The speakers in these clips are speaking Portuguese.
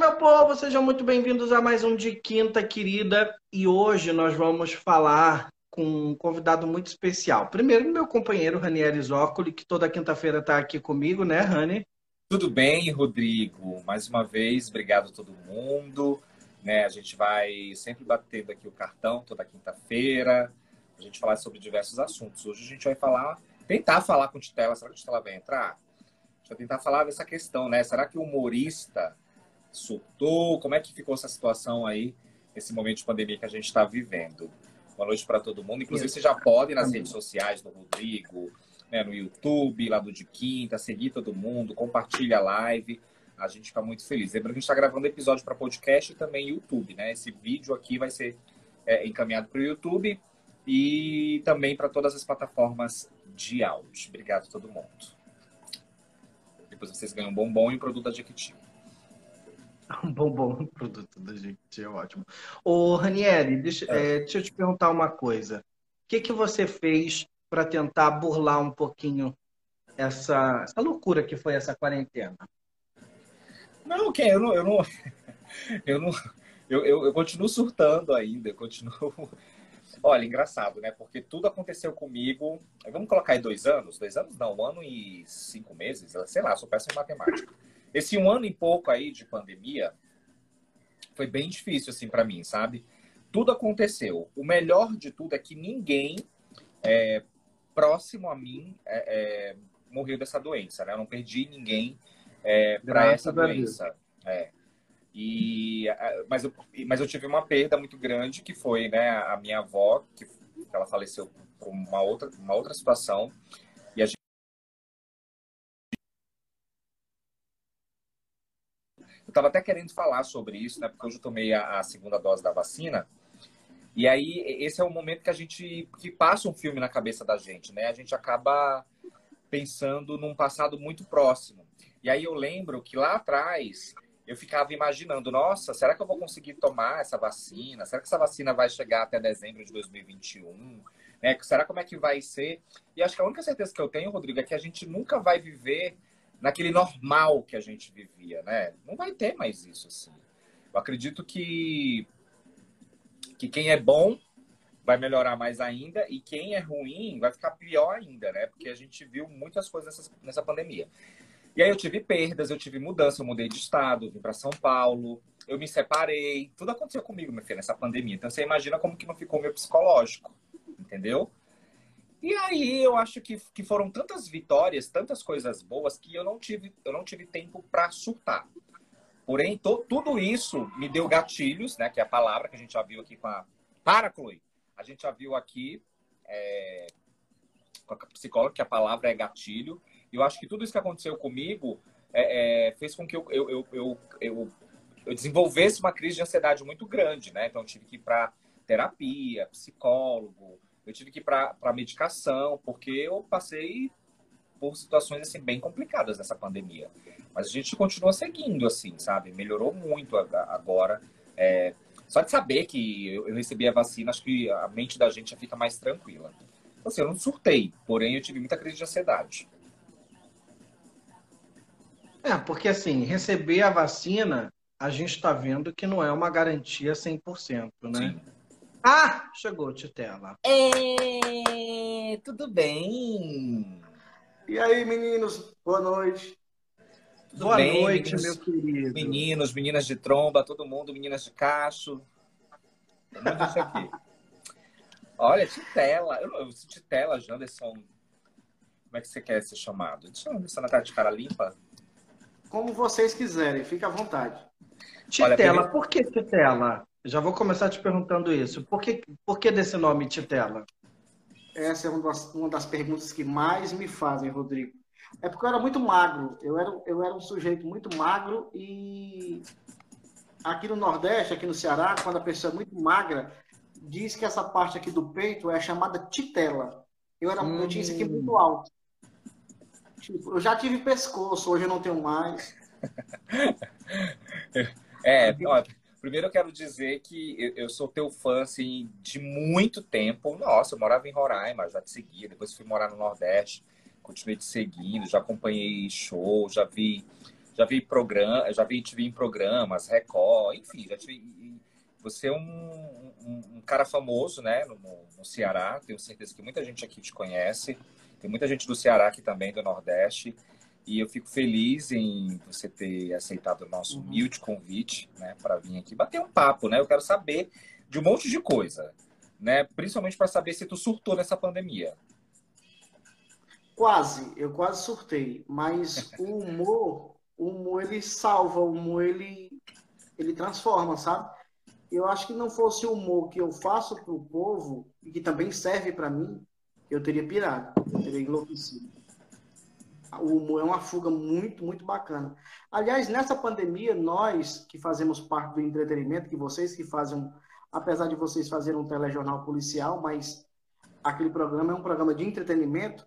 meu povo, sejam muito bem-vindos a mais um de Quinta Querida. E hoje nós vamos falar com um convidado muito especial. Primeiro, meu companheiro Ranieri Zócoli, que toda quinta-feira está aqui comigo, né, Rani? Tudo bem, Rodrigo? Mais uma vez, obrigado a todo mundo. Né, a gente vai sempre batendo aqui o cartão toda quinta-feira, a gente falar sobre diversos assuntos. Hoje a gente vai falar, tentar falar com o Titela. Será que o Titela vai entrar? A gente vai tentar falar dessa questão, né? Será que o humorista surtou? Como é que ficou essa situação aí, esse momento de pandemia que a gente está vivendo? Boa noite para todo mundo. Inclusive, você já pode nas redes sociais do Rodrigo, né, no YouTube, lá do De Quinta, seguir todo mundo, compartilha a live. A gente fica muito feliz. Lembrando que a gente está gravando episódio para podcast e também YouTube, né? Esse vídeo aqui vai ser é, encaminhado para o YouTube e também para todas as plataformas de áudio. Obrigado a todo mundo. Depois vocês ganham um bombom e um produto da Jequiti. Um bombom, um produto da Jequiti, é ótimo. Ô, Ranieri, deixa, é. É, deixa eu te perguntar uma coisa. O que, que você fez para tentar burlar um pouquinho essa, essa loucura que foi essa quarentena? Não, que eu não, eu não, eu não, eu, eu, eu continuo surtando ainda, eu continuo Olha, engraçado, né? Porque tudo aconteceu comigo. Vamos colocar aí dois anos? Dois anos? Não, um ano e cinco meses. Sei lá, sou péssimo em matemática. Esse um ano e pouco aí de pandemia foi bem difícil, assim, para mim, sabe? Tudo aconteceu. O melhor de tudo é que ninguém é, próximo a mim é, é, morreu dessa doença, né? Eu não perdi ninguém é, para essa doença. É. E, mas, eu, mas eu tive uma perda muito grande, que foi né, a minha avó, que ela faleceu por uma outra, uma outra situação. E a gente... Eu estava até querendo falar sobre isso, né, porque hoje eu tomei a, a segunda dose da vacina. E aí, esse é o momento que a gente que passa um filme na cabeça da gente, né? A gente acaba pensando num passado muito próximo. E aí eu lembro que lá atrás eu ficava imaginando, nossa, será que eu vou conseguir tomar essa vacina? Será que essa vacina vai chegar até dezembro de 2021? Né? Será como é que vai ser? E acho que a única certeza que eu tenho, Rodrigo, é que a gente nunca vai viver naquele normal que a gente vivia, né? Não vai ter mais isso assim. Eu acredito que que quem é bom vai melhorar mais ainda e quem é ruim vai ficar pior ainda, né? Porque a gente viu muitas coisas nessa, nessa pandemia. E aí eu tive perdas, eu tive mudança, eu mudei de estado, vim para São Paulo, eu me separei, tudo aconteceu comigo, meu filho, nessa pandemia. Então você imagina como que não ficou meu psicológico, entendeu? E aí eu acho que, que foram tantas vitórias, tantas coisas boas que eu não tive, eu não tive tempo para surtar. Porém, to, tudo isso me deu gatilhos, né? Que é a palavra que a gente já viu aqui com a. Para, Chloe! A gente já viu aqui é, com a psicóloga que a palavra é gatilho. Eu acho que tudo isso que aconteceu comigo é, é, fez com que eu, eu, eu, eu, eu, desenvolvesse uma crise de ansiedade muito grande, né? Então, tive que ir para terapia, psicólogo, eu tive que ir para medicação, porque eu passei por situações assim bem complicadas nessa pandemia. Mas a gente continua seguindo, assim, sabe? Melhorou muito agora. É, só de saber que eu recebi a vacina, acho que a mente da gente já fica mais tranquila. Então, assim, eu não surtei, porém eu tive muita crise de ansiedade. É, porque assim, receber a vacina, a gente está vendo que não é uma garantia 100%, né? Sim. Ah, chegou, Titela. É, tudo bem? E aí, meninos, boa noite. Tudo boa bem, noite, meninos, meu querido. Meninos, meninas de tromba, todo mundo, meninas de cacho. Tudo isso aqui. Olha, Titela. Eu, eu Titela, Janderson. Como é que você quer ser chamado? Deixa eu ver se ela tá de cara limpa. Como vocês quiserem, fique à vontade. Titela, Olha, por que Titela? Já vou começar te perguntando isso. Por que, por que desse nome Titela? Essa é uma das, uma das perguntas que mais me fazem, Rodrigo. É porque eu era muito magro. Eu era, eu era um sujeito muito magro e aqui no Nordeste, aqui no Ceará, quando a pessoa é muito magra, diz que essa parte aqui do peito é chamada titela. Eu, era, hum. eu tinha isso aqui muito alto. Tipo, eu já tive pescoço, hoje eu não tenho mais. é, ó, primeiro eu quero dizer que eu, sou teu fã, assim, de muito tempo. Nossa, eu morava em Roraima, já te seguia, depois fui morar no Nordeste, continuei te seguindo, já acompanhei show, já vi já vi programa, já vi TV em programas, Record, enfim, já. Você é um, um, um cara famoso, né, no, no, Ceará. Tenho certeza que muita gente aqui te conhece. Tem muita gente do Ceará aqui também, do Nordeste. E eu fico feliz em você ter aceitado o nosso uhum. humilde convite, né, para vir aqui bater um papo, né? Eu quero saber de um monte de coisa, né? Principalmente para saber se tu surtou nessa pandemia. Quase, eu quase surtei, mas o humor, o humor ele salva, o humor ele ele transforma, sabe? Eu acho que não fosse o humor que eu faço para o povo e que também serve para mim, eu teria pirado, eu teria enlouquecido. O humor é uma fuga muito, muito bacana. Aliás, nessa pandemia, nós que fazemos parte do entretenimento, que vocês que fazem, apesar de vocês fazerem um telejornal policial, mas aquele programa é um programa de entretenimento,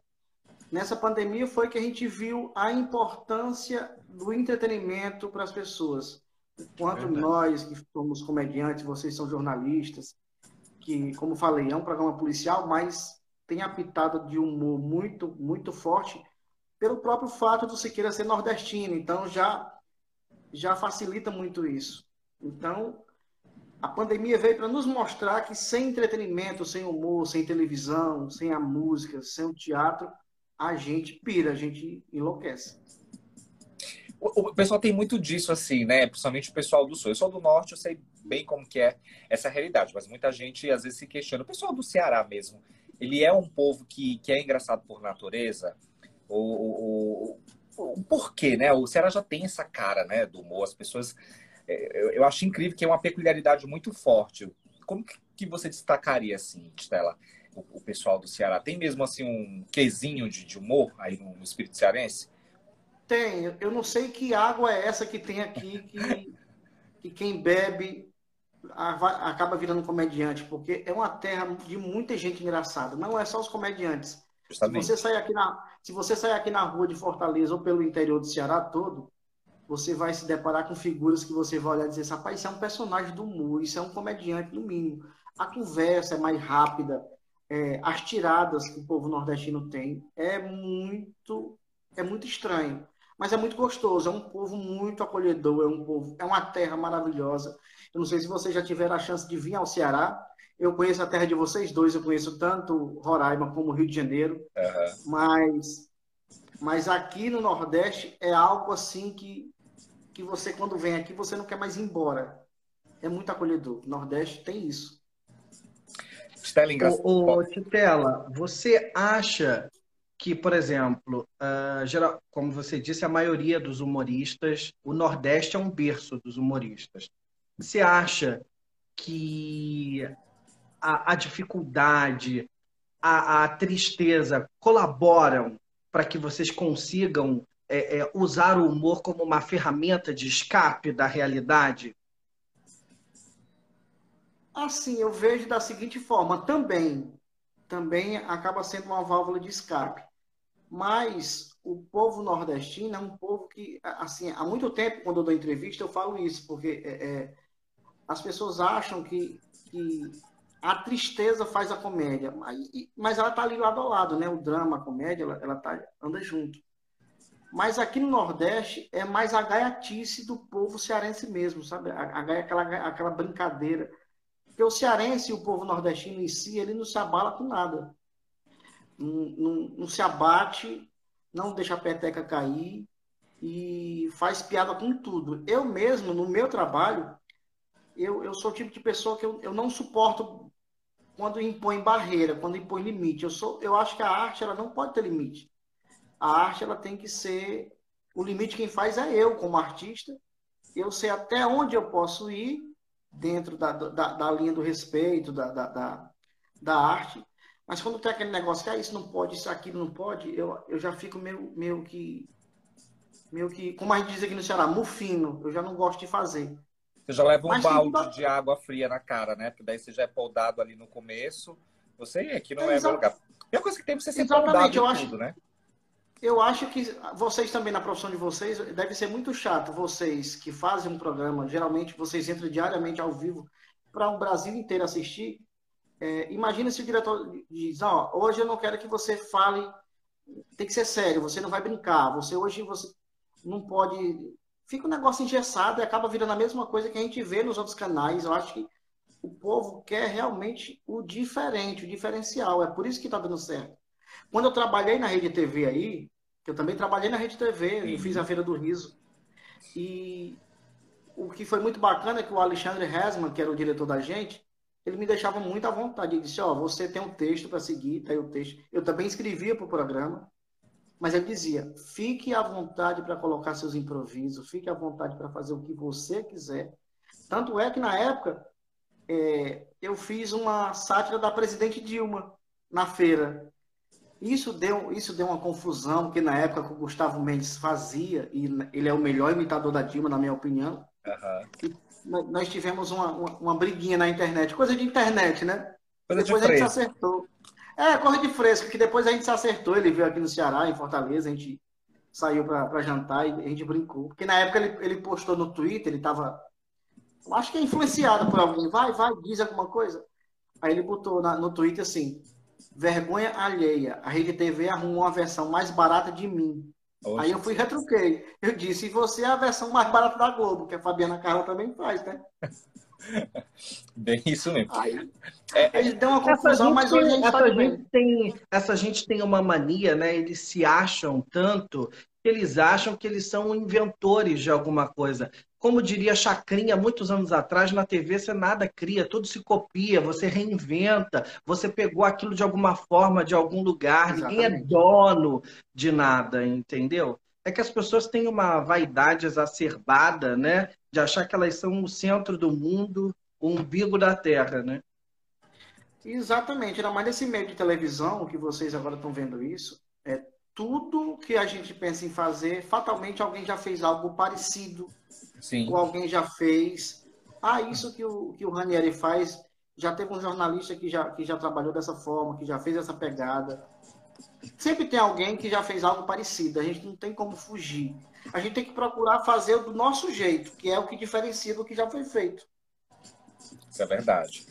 nessa pandemia foi que a gente viu a importância do entretenimento para as pessoas. Enquanto nós, que somos comediantes, vocês são jornalistas, que, como falei, é um programa policial, mas tem a pitada de humor muito, muito forte, pelo próprio fato do Siqueira ser nordestino. Então, já, já facilita muito isso. Então, a pandemia veio para nos mostrar que sem entretenimento, sem humor, sem televisão, sem a música, sem o teatro, a gente pira, a gente enlouquece. O, pessoal tem muito disso, assim, né? Principalmente o pessoal do Sul. Eu sou do Norte, eu sei bem como que é essa realidade, mas muita gente às vezes se questiona. O pessoal do Ceará mesmo, ele é um povo que, que é engraçado por natureza? O, o, o porquê, né? O Ceará já tem essa cara, né, do humor. As pessoas... É, eu, eu acho incrível que é uma peculiaridade muito forte. Como que você destacaria, assim, Stella? o, o, pessoal do Ceará? Tem mesmo assim um quesinho de, de humor aí no, no, espírito cearense? Tem. Eu não sei que água é essa que tem aqui que, que quem bebe acaba virando comediante, porque é uma terra de muita gente engraçada. Não é só os comediantes. Justamente. Se você sair aqui na, se você sair aqui na rua de Fortaleza ou pelo interior do Ceará todo, você vai se deparar com figuras que você vai olhar e dizer, rapaz, isso é um personagem do humor, isso é um comediante no mínimo. A conversa é mais rápida, é, as tiradas que o povo nordestino tem é muito é muito estranho, mas é muito gostoso. É um povo muito acolhedor, é um povo, é uma terra maravilhosa. Eu não sei se vocês já tiveram a chance de vir ao Ceará. Eu conheço a terra de vocês dois, eu conheço tanto Roraima como Rio de Janeiro, uhum. mas mas aqui no Nordeste é algo assim que que você quando vem aqui você não quer mais ir embora. É muito acolhedor. O Nordeste tem isso. Stella. Ô, ô, Titela, você acha que, por exemplo, uh, geral, como você disse, a maioria dos humoristas, o Nordeste é um berço dos humoristas. Você acha que a, a dificuldade, a, a, tristeza colaboram para que vocês consigam é, é, usar o humor como uma ferramenta de escape da realidade? Assim, eu vejo da seguinte forma, também, também acaba sendo uma válvula de escape. Mas o povo nordestino é um povo que, assim, há muito tempo, quando eu dou entrevista, eu falo isso, porque é, é, as pessoas acham que, que a tristeza faz a comédia, mas, mas ela está ali lado a lado, né? O drama, a comédia, ela, ela tá, anda junto. Mas aqui no Nordeste é mais a gaiatice do povo cearense mesmo, sabe? A, a, aquela, aquela brincadeira porque o cearense e o povo nordestino em si, ele não se abala com nada. Não, não, não se abate, não deixa a peteca cair e faz piada com tudo. Eu mesmo, no meu trabalho, eu, eu sou o tipo de pessoa que eu, eu não suporto quando impõe barreira, quando impõe limite. Eu, sou, eu acho que a arte ela não pode ter limite. A arte ela tem que ser. O limite quem faz é eu, como artista. Eu sei até onde eu posso ir dentro da, da, da linha do respeito, da, da, da, da, arte. Mas quando tem aquele negócio que ah, isso não pode, isso aqui não pode, eu, eu já fico meio, meio que. Meio que, como a gente diz aqui no Ceará, mufino. Eu já não gosto de fazer. Você já leva um Mas balde de água fria na cara, né? Porque daí você já é poldado ali no começo. Você aqui não é, é lugar. E a coisa que tem pra você ser Exatamente, eu acho, tudo, né? Eu acho que vocês também, na profissão de vocês, deve ser muito chato, vocês que fazem um programa, geralmente vocês entram diariamente ao vivo para o um Brasil inteiro assistir. É, imagina se o diretor diz, ó, hoje eu não quero que você fale, tem que ser sério, você não vai brincar, você hoje você não pode fica um negócio engessado e acaba virando a mesma coisa que a gente vê nos outros canais. Eu acho que o povo quer realmente o diferente, o diferencial. É por isso que está dando certo. Quando eu trabalhei na Rede TV aí, eu também trabalhei na Rede TV, eu fiz a Feira do Riso. E o que foi muito bacana é que o Alexandre Resman, que era o diretor da gente, ele me deixava muito à vontade. Ele disse: Ó, oh, você tem um texto para seguir, tá aí o texto. Eu também escrevia para o programa, mas ele dizia: fique à vontade para colocar seus improvisos, fique à vontade para fazer o que você quiser. Tanto é que na época é, eu fiz uma sátira da presidente Dilma na feira. Isso deu, isso deu uma confusão, porque na época que o Gustavo Mendes fazia, e ele é o melhor imitador da Dilma, na minha opinião, uhum. nós tivemos uma, uma, uma, briguinha na internet, coisa de internet, né? Coisa depois de a gente acertou. É, coisa de fresco, que depois a gente se acertou, ele veio aqui no Ceará, em Fortaleza, a gente saiu para jantar e a gente brincou. Porque na época ele, ele postou no Twitter, ele estava acho que é influenciado por alguém. Vai, vai, diz alguma coisa. Aí ele botou na, no Twitter assim: Vergonha alheia. A Rede TV arrumou uma versão mais barata de mim. Oxe. Aí eu fui e retruquei. Eu disse, e você é a versão mais barata da Globo, que a Fabiana Carla também faz, né? Bem isso mesmo. Aí, é, aí deu uma confusão, mas hoje a gente, essa, gente tem, essa gente tem uma mania, né? Eles se acham tanto que eles acham que eles são inventores de alguma coisa como diria Chacrinha muitos anos atrás, na TV você nada cria, tudo se copia, você reinventa, você pegou aquilo de alguma forma, de algum lugar, Exatamente. ninguém é dono de nada, entendeu? É que as pessoas têm uma vaidade exacerbada, né? De achar que elas são o centro do mundo, o umbigo da terra, né? Exatamente, ainda mais nesse meio de televisão, que vocês agora estão vendo isso, é tudo que a gente pensa em fazer, fatalmente alguém já fez algo parecido Sim. ou alguém já fez. Ah, isso que o, que o Ranieri faz, já teve um jornalista que já, que já trabalhou dessa forma, que já fez essa pegada. Sempre tem alguém que já fez algo parecido, a gente não tem como fugir. A gente tem que procurar fazer do nosso jeito, que é o que diferencia do que já foi feito. Isso é verdade.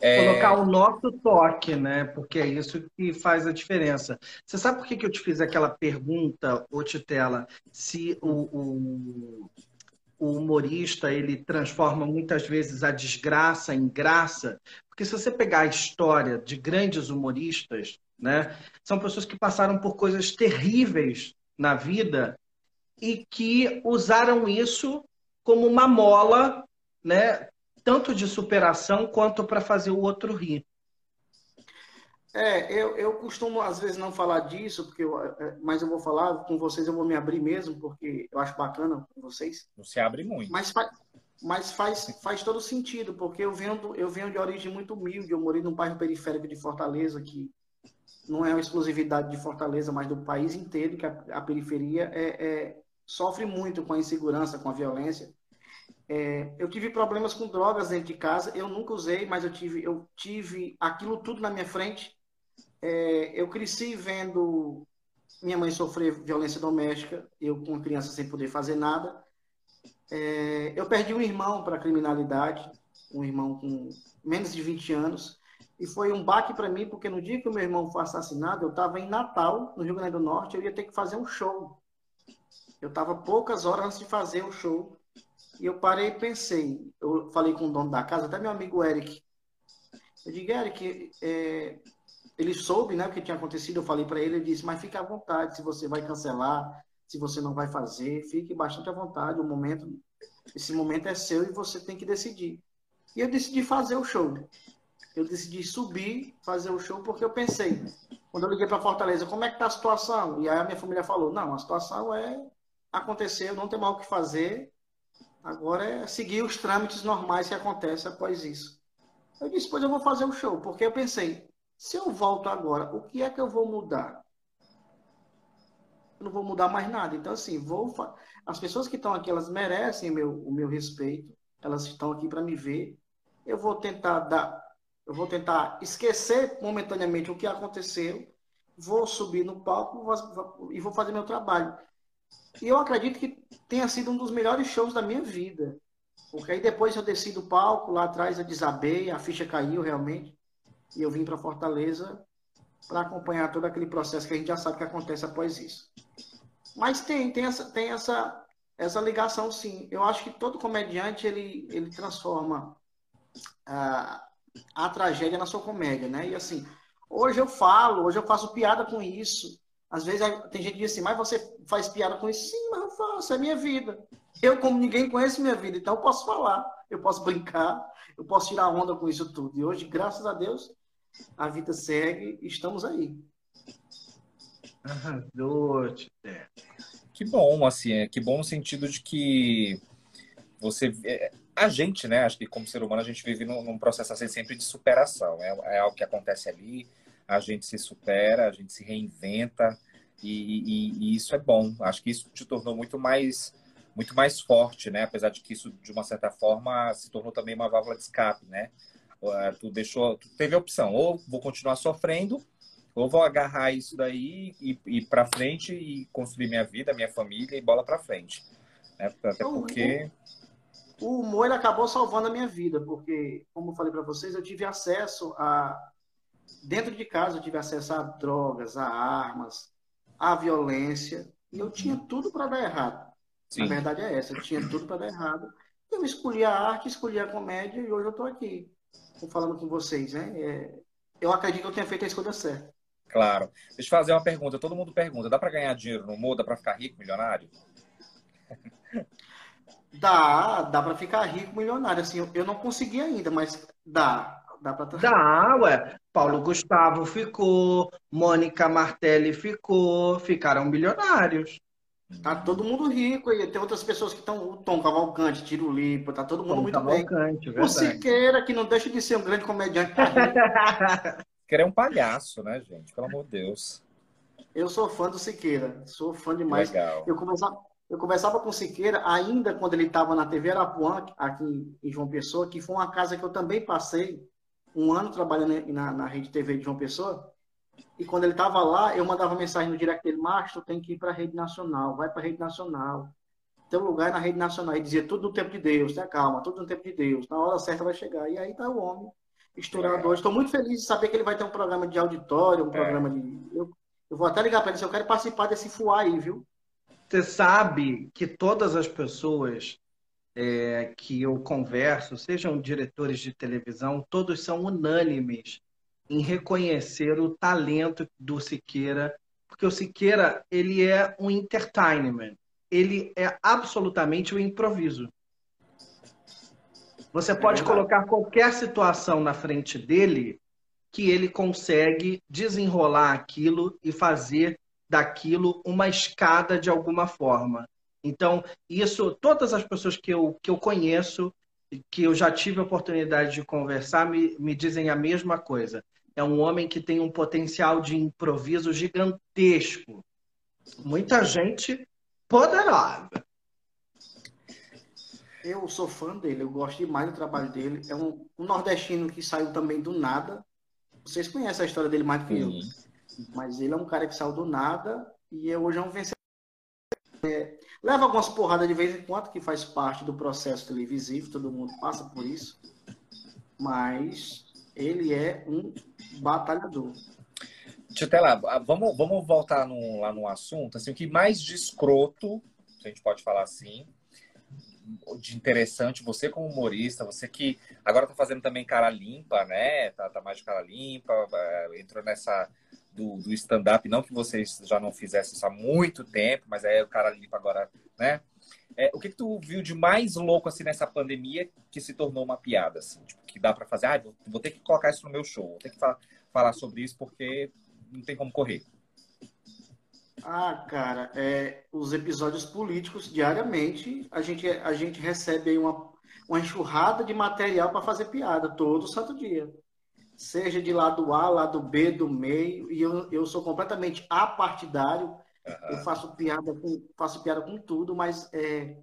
É... Colocar o nosso toque, né? Porque é isso que faz a diferença. Você sabe por que, que eu te fiz aquela pergunta, ô Titela, se o, o, o humorista ele transforma muitas vezes a desgraça em graça, porque se você pegar a história de grandes humoristas, né, são pessoas que passaram por coisas terríveis na vida e que usaram isso como uma mola, né, tanto de superação quanto para fazer o outro rir. É, eu, eu costumo às vezes não falar disso, porque eu, é, mas eu vou falar com vocês, eu vou me abrir mesmo, porque eu acho bacana com vocês. Não se abre muito. Mas, faz, mas faz, faz todo sentido, porque eu venho, eu venho de origem muito humilde, eu morei num bairro periférico de Fortaleza, que não é uma exclusividade de Fortaleza, mas do país inteiro, que a, a periferia é, é, sofre muito com a insegurança, com a violência. É, eu tive problemas com drogas dentro de casa, eu nunca usei, mas eu tive, eu tive aquilo tudo na minha frente é, eu cresci vendo minha mãe sofrer violência doméstica, eu com criança sem poder fazer nada. É, eu perdi um irmão para a criminalidade, um irmão com menos de 20 anos, e foi um baque para mim, porque no dia que o meu irmão foi assassinado, eu estava em Natal, no Rio Grande do Norte, eu ia ter que fazer um show. Eu estava poucas horas antes de fazer o show, e eu parei e pensei, eu falei com o dono da casa, até meu amigo Eric, eu digo, Eric, é, ele soube né, o que tinha acontecido, eu falei para ele, ele disse, mas fique à vontade, se você vai cancelar, se você não vai fazer, fique bastante à vontade, o momento, esse momento é seu e você tem que decidir. E eu decidi fazer o show. Eu decidi subir, fazer o show, porque eu pensei, quando eu liguei para Fortaleza, como é que tá a situação? E aí a minha família falou, não, a situação é aconteceu, não tem mal o que fazer, agora é seguir os trâmites normais que acontecem após isso. Eu disse, pois eu vou fazer o show, porque eu pensei, se eu volto agora, o que é que eu vou mudar? Eu não vou mudar mais nada. Então, assim, vou as pessoas que estão aqui, elas merecem meu, o meu respeito. Elas estão aqui para me ver. Eu vou tentar dar, eu vou tentar esquecer momentaneamente o que aconteceu. Vou subir no palco e vou fazer meu trabalho. E eu acredito que tenha sido um dos melhores shows da minha vida. Porque aí depois eu desci do palco, lá atrás eu desabei, a ficha caiu realmente e eu vim para Fortaleza para acompanhar todo aquele processo que a gente já sabe que acontece após isso. Mas tem, tem essa, tem essa, essa ligação, sim. Eu acho que todo comediante ele, ele transforma a, a tragédia na sua comédia, né? E assim, hoje eu falo, hoje eu faço piada com isso. Às vezes tem gente que diz assim, mas você faz piada com isso? Sim, mas eu faço, é minha vida. Eu, como ninguém conhece minha vida, então eu posso falar, eu posso brincar, eu posso tirar onda com isso tudo. E hoje, graças a Deus, a vida segue, estamos aí. Que bom, assim, é, que bom no sentido de que você. É, a gente, né, acho que como ser humano, a gente vive num, num processo assim, sempre de superação. É, é, algo que acontece ali, a gente se supera, a gente se reinventa, e, e, e, isso é bom. Acho que isso te tornou muito mais muito mais forte, né? Apesar de que isso, de uma certa forma, se tornou também uma válvula de escape, né? Tu deixou, tu teve a opção, ou vou continuar sofrendo, ou vou agarrar isso daí e ir para frente e construir minha vida, minha família e bola para frente. Né? Até porque. O humor ele acabou salvando a minha vida, porque, como eu falei para vocês, eu tive acesso a. Dentro de casa, eu tive acesso a drogas, a armas, a violência, e eu tinha tudo para dar errado. Sim. A verdade é essa, eu tinha tudo para dar errado. Eu escolhi a arte, escolhi a comédia e hoje eu estou aqui falando com vocês. Né? É, eu acredito que eu tenha feito a escolha certa. Claro. Deixa eu fazer uma pergunta. Todo mundo pergunta: dá para ganhar dinheiro no humor? Dá para ficar rico, milionário? Dá, dá para ficar rico, milionário. Assim, eu não consegui ainda, mas dá. Dá, pra... dá, ué. Paulo Gustavo ficou, Mônica Martelli ficou, ficaram milionários. Tá todo mundo rico aí. Tem outras pessoas que estão. O Tom Cavalcante, Tiro Lipo, tá todo mundo Tom muito Cavalcante, bem. O Siqueira, que não deixa de ser um grande comediante. Tá Siqueira é um palhaço, né, gente? Pelo amor de Deus. Eu sou fã do Siqueira. Sou fã demais. Legal. Eu conversava, eu conversava com o Siqueira ainda quando ele estava na TV Arapuã, aqui em João Pessoa, que foi uma casa que eu também passei um ano trabalhando na, na rede TV de João Pessoa. E quando ele estava lá, eu mandava mensagem no direct dele, Márcio, tem que ir para a rede nacional, vai para a rede nacional. Teu lugar é na rede nacional. E dizia tudo no tempo de Deus, tenha calma, tudo no tempo de Deus. Na hora certa vai chegar. E aí tá o homem, estourado hoje. Estou muito feliz de saber que ele vai ter um programa de auditório, um é. programa de. Eu, eu vou até ligar para ele se eu quero participar desse fuá aí, viu? Você sabe que todas as pessoas é, que eu converso, sejam diretores de televisão, todos são unânimes em reconhecer o talento do Siqueira, porque o Siqueira ele é um entertainment, ele é absolutamente o um improviso. Você pode é colocar qualquer situação na frente dele que ele consegue desenrolar aquilo e fazer daquilo uma escada de alguma forma. Então, isso, todas as pessoas que eu, que eu conheço, que eu já tive a oportunidade de conversar, me, me dizem a mesma coisa é um homem que tem um potencial de improviso gigantesco. Muita gente poderosa. Eu sou fã dele, eu gosto demais do trabalho dele. É um, um nordestino que saiu também do nada. Vocês conhecem a história dele mais do que eu. Mas ele é um cara que saiu do nada e hoje é um vencedor. É, leva algumas porradas de vez em quando, que faz parte do processo televisivo, todo mundo passa por isso. Mas ele é um batalhador. Titela, vamos, vamos voltar no, lá no assunto. Assim, o que mais de escroto, se a gente pode falar assim, de interessante, você como humorista, você que agora tá fazendo também cara limpa, né? Tá, tá mais de cara limpa, é, entrou nessa do, do stand-up, não que vocês já não fizessem isso há muito tempo, mas é o cara limpa agora, né? É, o que, que tu viu de mais louco assim nessa pandemia que se tornou uma piada, assim, tipo, que dá para fazer? Ah, vou, vou, ter que colocar isso no meu show, vou ter que falar, falar sobre isso porque não tem como correr. Ah, cara, é, os episódios políticos diariamente a gente a gente recebe aí uma uma enxurrada de material para fazer piada todo santo dia. Seja de lado A, lado B, do meio, e eu, eu sou completamente apartidário Uhum. Eu faço piada com, faço piada com tudo, mas é,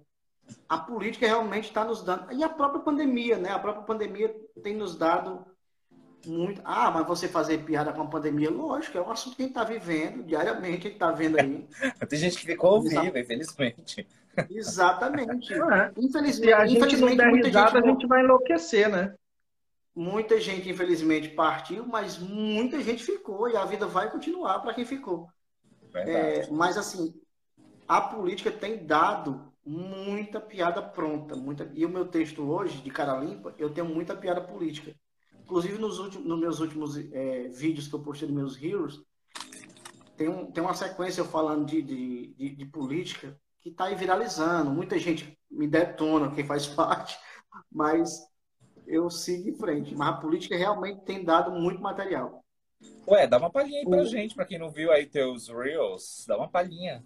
a política realmente está nos dando. E a própria pandemia, né? A própria pandemia tem nos dado muito. Ah, mas você fazer piada com a pandemia, lógico, é um assunto que a gente está vivendo diariamente, a gente está vendo aí. tem gente que ficou ao vivo, infelizmente. Exatamente. É. Infelizmente, Se a gente infelizmente, não der risada, gente... a gente vai enlouquecer, né? Muita gente, infelizmente, partiu, mas muita gente ficou e a vida vai continuar para quem ficou. É, mas, assim, a política tem dado muita piada pronta. Muita... E o meu texto hoje, de cara limpa, eu tenho muita piada política. Inclusive, nos, últimos, nos meus últimos é, vídeos que eu postei nos meus Heroes, tem, um, tem uma sequência eu falando de, de, de, de política que está aí viralizando. Muita gente me detona, quem faz parte, mas eu sigo em frente. Mas a política realmente tem dado muito material. Ué, dá uma palhinha aí pra o... gente, pra quem não viu aí teus Reels, dá uma palhinha.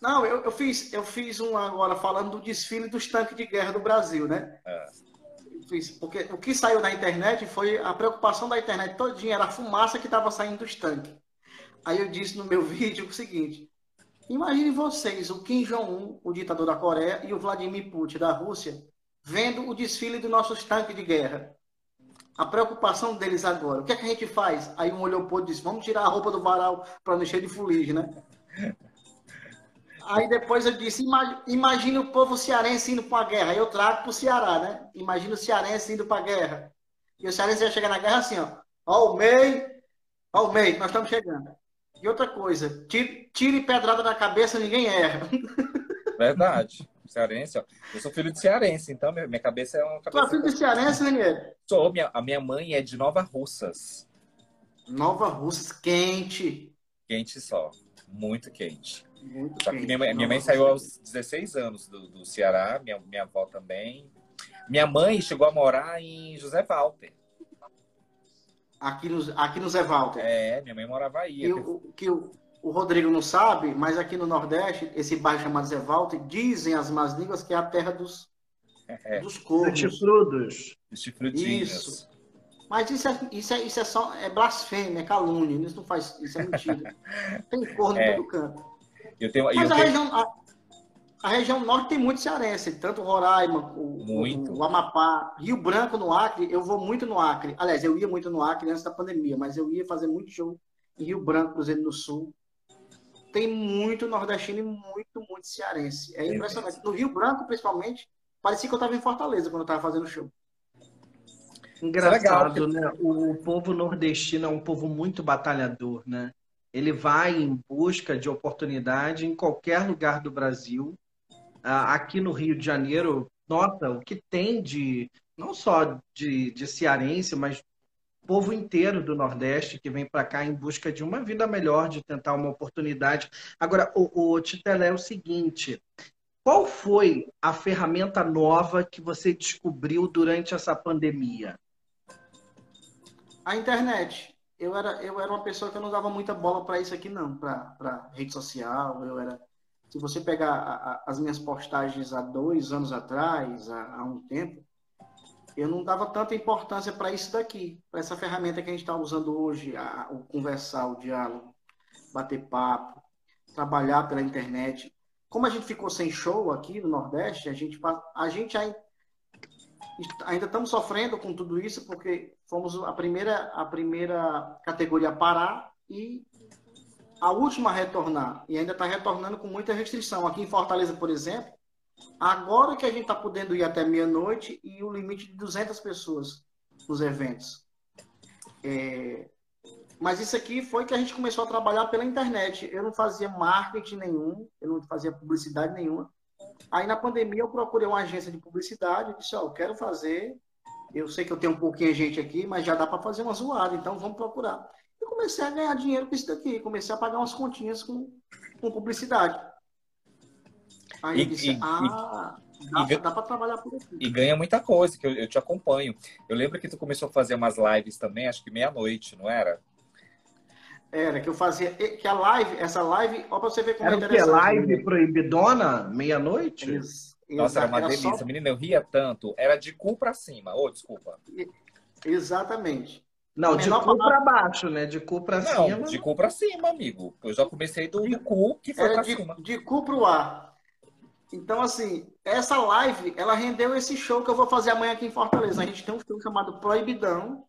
Não, eu, eu, fiz, eu fiz um agora falando do desfile dos tanques de guerra do Brasil, né? É. Fiz, porque o que saiu na internet foi a preocupação da internet todinha, era a fumaça que estava saindo dos tanques. Aí eu disse no meu vídeo o seguinte: imagine vocês, o Kim Jong-un, o ditador da Coreia, e o Vladimir Putin da Rússia, vendo o desfile dos nossos tanques de guerra. A preocupação deles agora. O que é que a gente faz? Aí um olhou outro e disse: vamos tirar a roupa do varal para não encher de fuligem, né? Aí depois eu disse, imagina o povo cearense indo para a guerra. Eu trago para o Ceará, né? Imagina o cearense indo para a guerra. E o cearense ia chegar na guerra assim, ó. Ó o MEI, ó o MEI, nós estamos chegando. E outra coisa, tire, tire pedrada na cabeça, ninguém erra. Verdade. Cearense, ó. Eu sou filho de cearense, então minha cabeça é uma cabeça... Tu é filho de cearense, Daniel? Sou. Minha, a minha mãe é de Nova Russas. Nova Russas, quente. Quente só. Muito quente. Muito Só que minha, minha mãe saiu aos 16 anos do, do Ceará, minha, minha avó também. Minha mãe chegou a morar em José Walter. Aqui no, aqui no Zé Walter. É, minha mãe morava aí. Que, o, que o, o Rodrigo não sabe, mas aqui no Nordeste, esse bairro chamado Zé Walter, dizem as más línguas que é a terra dos, é. dos corvos. Dos chifrudos. Dos chifrudinhos. Isso. Mas isso é, isso é, isso é só é blasfêmia, é calúnia. Isso não faz, isso é mentira. Tem corno é. em todo canto. Eu tenho, Mas eu a, tenho... região, a, a, região norte tem muito cearense, tanto Roraima, o, muito. O, o, Amapá, Rio Branco no Acre. Eu vou muito no Acre. Aliás, eu ia muito no Acre antes da pandemia, mas eu ia fazer muito show em Rio Branco, Cruzeiro do Sul. Tem muito nordestino e muito, muito cearense. É impressionante. No Rio Branco, principalmente, parecia que eu estava em Fortaleza quando eu estava fazendo show. Engraçado, é legal. né? O povo nordestino é um povo muito batalhador, né? ele vai em busca de oportunidade em qualquer lugar do Brasil. Ah, aqui no Rio de Janeiro, nota o que tem de, não só de, de cearense, mas povo inteiro do Nordeste que vem para cá em busca de uma vida melhor, de tentar uma oportunidade. Agora, o, o Titelé é o seguinte: qual foi a ferramenta nova que você descobriu durante essa pandemia? A internet eu era, eu era uma pessoa que não dava muita bola para isso aqui, não, para rede social. Eu era. Se você pegar a, a, as minhas postagens há dois anos atrás, há, há um tempo, eu não dava tanta importância para isso daqui, para essa ferramenta que a gente está usando hoje, a, o conversar, o diálogo, bater papo, trabalhar pela internet. Como a gente ficou sem show aqui no Nordeste, a gente, a gente ainda, estamos sofrendo com tudo isso, porque fomos a primeira, a primeira categoria a parar e a última a retornar. E ainda está retornando com muita restrição. Aqui em Fortaleza, por exemplo, agora que a gente está podendo ir até meia-noite e o limite de 200 pessoas nos eventos. É... Mas isso aqui foi que a gente começou a trabalhar pela internet. Eu não fazia marketing nenhum, eu não fazia publicidade nenhuma. Aí na pandemia eu procurei uma agência de publicidade e disse, ó, oh, eu quero fazer, eu sei que eu tenho um pouquinho de gente aqui, mas já dá para fazer uma zoada, então vamos procurar. E comecei a ganhar dinheiro com isso daqui, comecei a pagar umas continhas com, com publicidade. Aí e, disse, e, ah, e, dá, dá para trabalhar por aqui. E ganha muita coisa, que eu, eu te acompanho. Eu lembro que tu começou a fazer umas lives também, acho que meia-noite, não era? Era, que eu fazia. Que a live, essa live, ó, pra você ver como era é interessante. Era live né? proibidona, meia-noite? Nossa, era uma era delícia. Só... Menina, eu ria tanto. Era de cu pra cima. Ô, oh, desculpa. Exatamente. Não, de cu pra baixo, né? De cu pra não, cima. de cu pra cima, amigo. Eu já comecei do, de, cu que foi pra de, cima. De cu pro ar. Então, assim, essa live, ela rendeu esse show que eu vou fazer amanhã aqui em Fortaleza. A gente tem um show chamado Proibidão,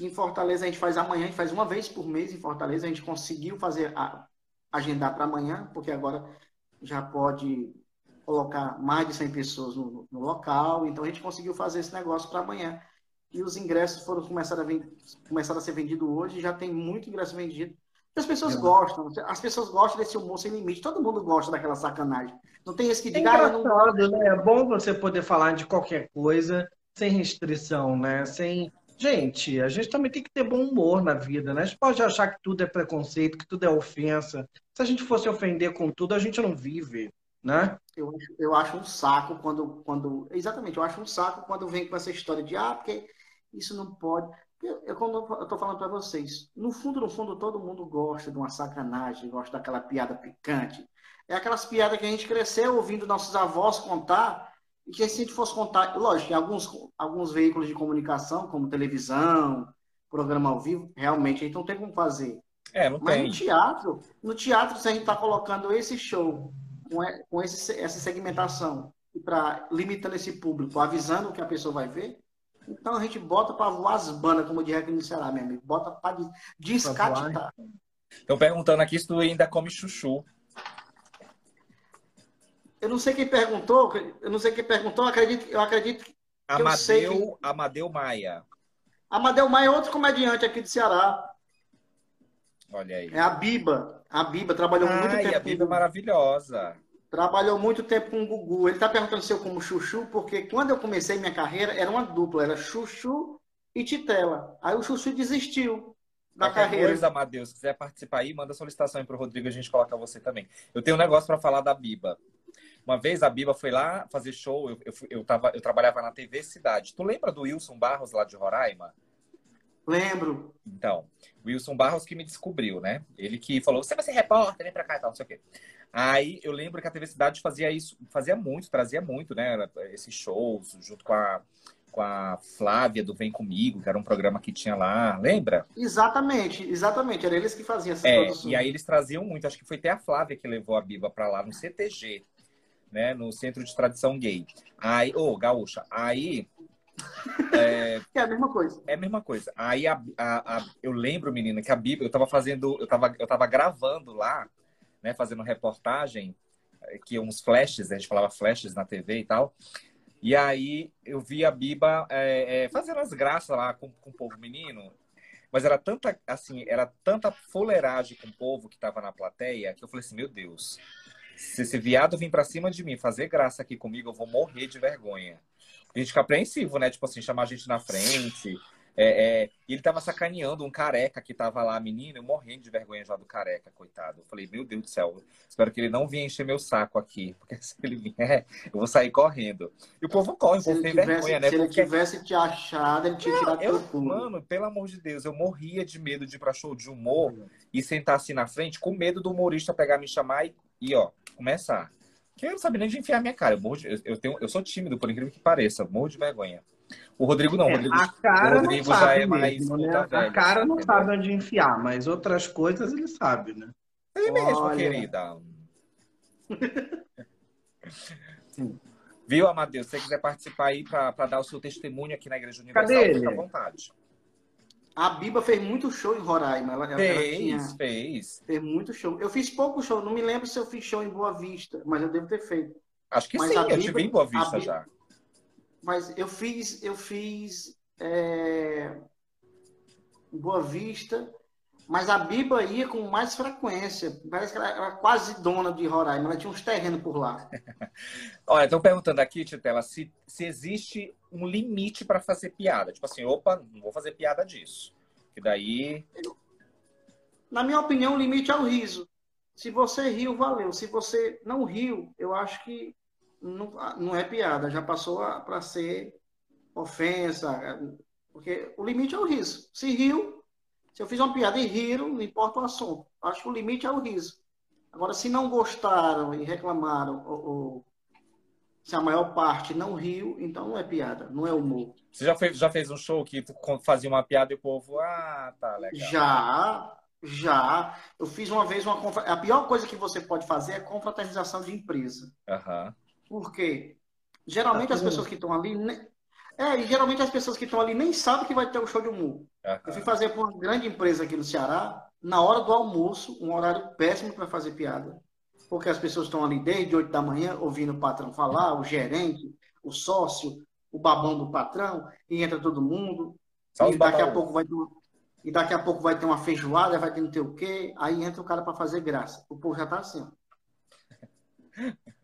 em Fortaleza a gente faz amanhã, a gente faz uma vez por mês em Fortaleza. A gente conseguiu fazer a, agendar para amanhã, porque agora já pode colocar mais de 100 pessoas no, no local. Então a gente conseguiu fazer esse negócio para amanhã. E os ingressos foram começar a, começar a ser vendidos hoje, já tem muito ingresso vendido. As pessoas é. gostam, as pessoas gostam desse humor sem limite. Todo mundo gosta daquela sacanagem. Não tem esse que diga, é ah, não gosto. Né? É bom você poder falar de qualquer coisa sem restrição, né? Sem Gente, a gente também tem que ter bom humor na vida, né? A gente pode achar que tudo é preconceito, que tudo é ofensa. Se a gente fosse ofender com tudo, a gente não vive, né? Eu, eu acho um saco quando, quando. Exatamente, eu acho um saco quando vem com essa história de ah, porque isso não pode. Eu, tô falando para vocês, no fundo, no fundo, todo mundo gosta de uma sacanagem, gosta daquela piada picante. É aquelas piadas que a gente cresceu ouvindo nossos avós contar e que se a gente fosse contar, lógico, em alguns, alguns veículos de comunicação, como televisão, programa ao vivo, realmente a gente não tem como fazer. É, não Mas tem. no teatro, no teatro, se a gente está colocando esse show com, com esse, essa segmentação e para limitando esse público, avisando o que a pessoa vai ver, então a gente bota para voar as bandas, como diria aqui no Ceará, meu amigo. Bota para descatar. Estão perguntando aqui se tu ainda come chuchu. Eu não sei quem perguntou, eu não sei quem perguntou, eu acredito, eu acredito que Amadeu, eu sei que... Amadeu Maia. Amadeu Maia é outro comediante aqui do Ceará. Olha aí. É a Biba. A Biba trabalhou Ai, muito tempo. a Biba é maravilhosa. Trabalhou muito tempo com o Gugu. Ele está perguntando se eu como Chuchu, porque quando eu comecei minha carreira, era uma dupla, era Chuchu e Titela. Aí o Chuchu desistiu da Qualquer carreira. coisa, Amadeus, se quiser participar aí, manda solicitação aí pro Rodrigo, a gente coloca você também. Eu tenho um negócio para falar da Biba. Uma vez a Biba foi lá fazer show, eu, eu, eu, tava, eu trabalhava na TV Cidade. Tu lembra do Wilson Barros lá de Roraima? Lembro. Então, Wilson Barros que me descobriu, né? Ele que falou: você vai ser repórter, vem pra cá e tal, não sei o quê. Aí eu lembro que a TV Cidade fazia isso, fazia muito, trazia muito, né? Esses shows, junto com a, com a Flávia do Vem Comigo, que era um programa que tinha lá, lembra? Exatamente, exatamente. Era eles que faziam essa é, E aí eles traziam muito, acho que foi até a Flávia que levou a Biba pra lá no CTG né, no Centro de Tradição Gay. Aí, ô, oh, gaúcha, aí... É, é, a mesma coisa. É a mesma coisa. Aí a, a, a, eu lembro, menina, que a Bíblia, eu tava fazendo, eu tava, eu tava gravando lá, né, fazendo reportagem, é, que uns flashes, a gente falava flashes na TV e tal. E aí eu vi a Biba é, é, fazendo as graças lá com, com o povo menino. Mas era tanta, assim, era tanta fuleiragem com o povo que tava na plateia que eu falei assim, meu Deus, se esse viado vir pra cima de mim fazer graça aqui comigo, eu vou morrer de vergonha. A gente fica apreensivo, né? Tipo assim, chamar a gente na frente. É, é... E ele tava sacaneando um careca que tava lá, menino, eu morrendo de vergonha já do careca, coitado. Eu falei, meu Deus do céu, espero que ele não venha encher meu saco aqui, porque se ele vier, eu vou sair correndo. E o povo corre, o povo tem tivesse, vergonha, né? Se porque... ele tivesse te achado, ele tinha tirado eu, Mano, pelo amor de Deus, eu morria de medo de ir pra show de humor e sentar assim na frente, com medo do humorista pegar, me chamar e, e ó, começar. Que eu não sabia nem de enfiar minha cara. Eu, de, eu, tenho, eu sou tímido, por incrível que pareça. Morro de vergonha. O Rodrigo não. O é, Rodrigo, a cara o Rodrigo já é mais. Mesmo, né? velha, a cara não entendeu? sabe onde enfiar, mas outras coisas ele sabe, né? É mesmo, Olha... querida. Viu, Amadeus? Se você quiser participar aí para dar o seu testemunho aqui na Igreja Universal, Cadê fica à vontade. A Biba fez muito show em Roraima. Ela, fez, ela tinha, fez. Fez muito show. Eu fiz pouco show, não me lembro se eu fiz show em Boa Vista, mas eu devo ter feito. Acho que mas sim, a eu tive em Boa Vista Biba, já. Mas eu fiz, eu fiz é, Boa Vista, mas a Biba ia com mais frequência. Parece que ela era quase dona de Roraima, ela tinha uns terrenos por lá. Olha, estão perguntando aqui, Titela, se, se existe um limite para fazer piada. Tipo assim, opa, não vou fazer piada disso. Que daí. Na minha opinião, o limite é o riso. Se você riu, valeu. Se você não riu, eu acho que não, não é piada. Já passou para ser ofensa. Porque o limite é o riso. Se riu, se eu fiz uma piada e riram, não importa o assunto. Acho que o limite é o riso. Agora, se não gostaram e reclamaram ou, ou se a maior parte não riu, então não é piada, não é humor. Você já fez, já fez um show que fazia uma piada e o povo, ah, tá legal. Já, já. Eu fiz uma vez uma A pior coisa que você pode fazer é confraternização de empresa. Uhum. Por quê? Geralmente tá as pessoas que estão ali. É, e geralmente as pessoas que estão ali nem sabem que vai ter um show de humor. Uhum. Eu fui fazer para uma grande empresa aqui no Ceará, na hora do almoço, um horário péssimo para fazer piada porque as pessoas estão ali desde 8 da manhã ouvindo o patrão falar, o gerente, o sócio, o babão do patrão, e entra todo mundo. Só e daqui a pouco vai e daqui a pouco vai ter uma feijoada, vai ter não ter o quê, aí entra o cara para fazer graça. O povo já tá assim, ó.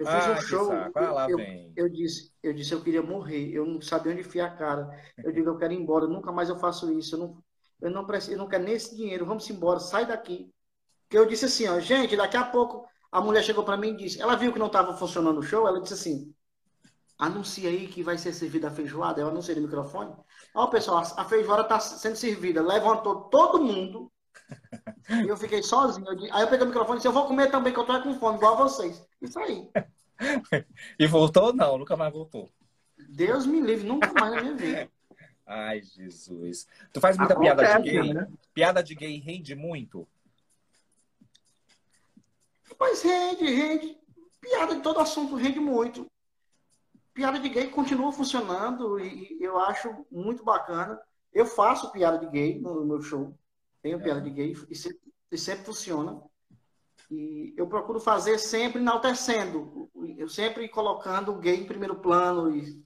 Eu fiz ah, um show, ah, eu, eu, disse, eu disse, eu queria morrer, eu não sabia onde enfiar a cara. Eu digo, eu quero ir embora, nunca mais eu faço isso, eu não, eu não preciso, eu não quero nem esse dinheiro, vamos embora, sai daqui. Que eu disse assim, ó, gente, daqui a pouco a mulher chegou para mim e disse, ela viu que não estava funcionando o show, ela disse assim, anuncia aí que vai ser servida a feijoada, eu anunciei no microfone. Ó, pessoal, a feijoada está sendo servida, levantou todo mundo, eu fiquei sozinho. Aí eu peguei o microfone e disse, eu vou comer também, que eu tô com fome, igual a vocês. Isso aí. e voltou? Não, nunca mais voltou. Deus me livre, nunca mais na minha vida. Ai, Jesus. Tu faz muita Acontece, piada de gay? Né? Piada de gay rende muito? Mas rende, rende. Piada de todo assunto rende muito. Piada de gay continua funcionando e eu acho muito bacana. Eu faço piada de gay no meu show. Tenho é. piada de gay e sempre, e sempre funciona. E eu procuro fazer sempre enaltecendo, eu sempre colocando o gay em primeiro plano. E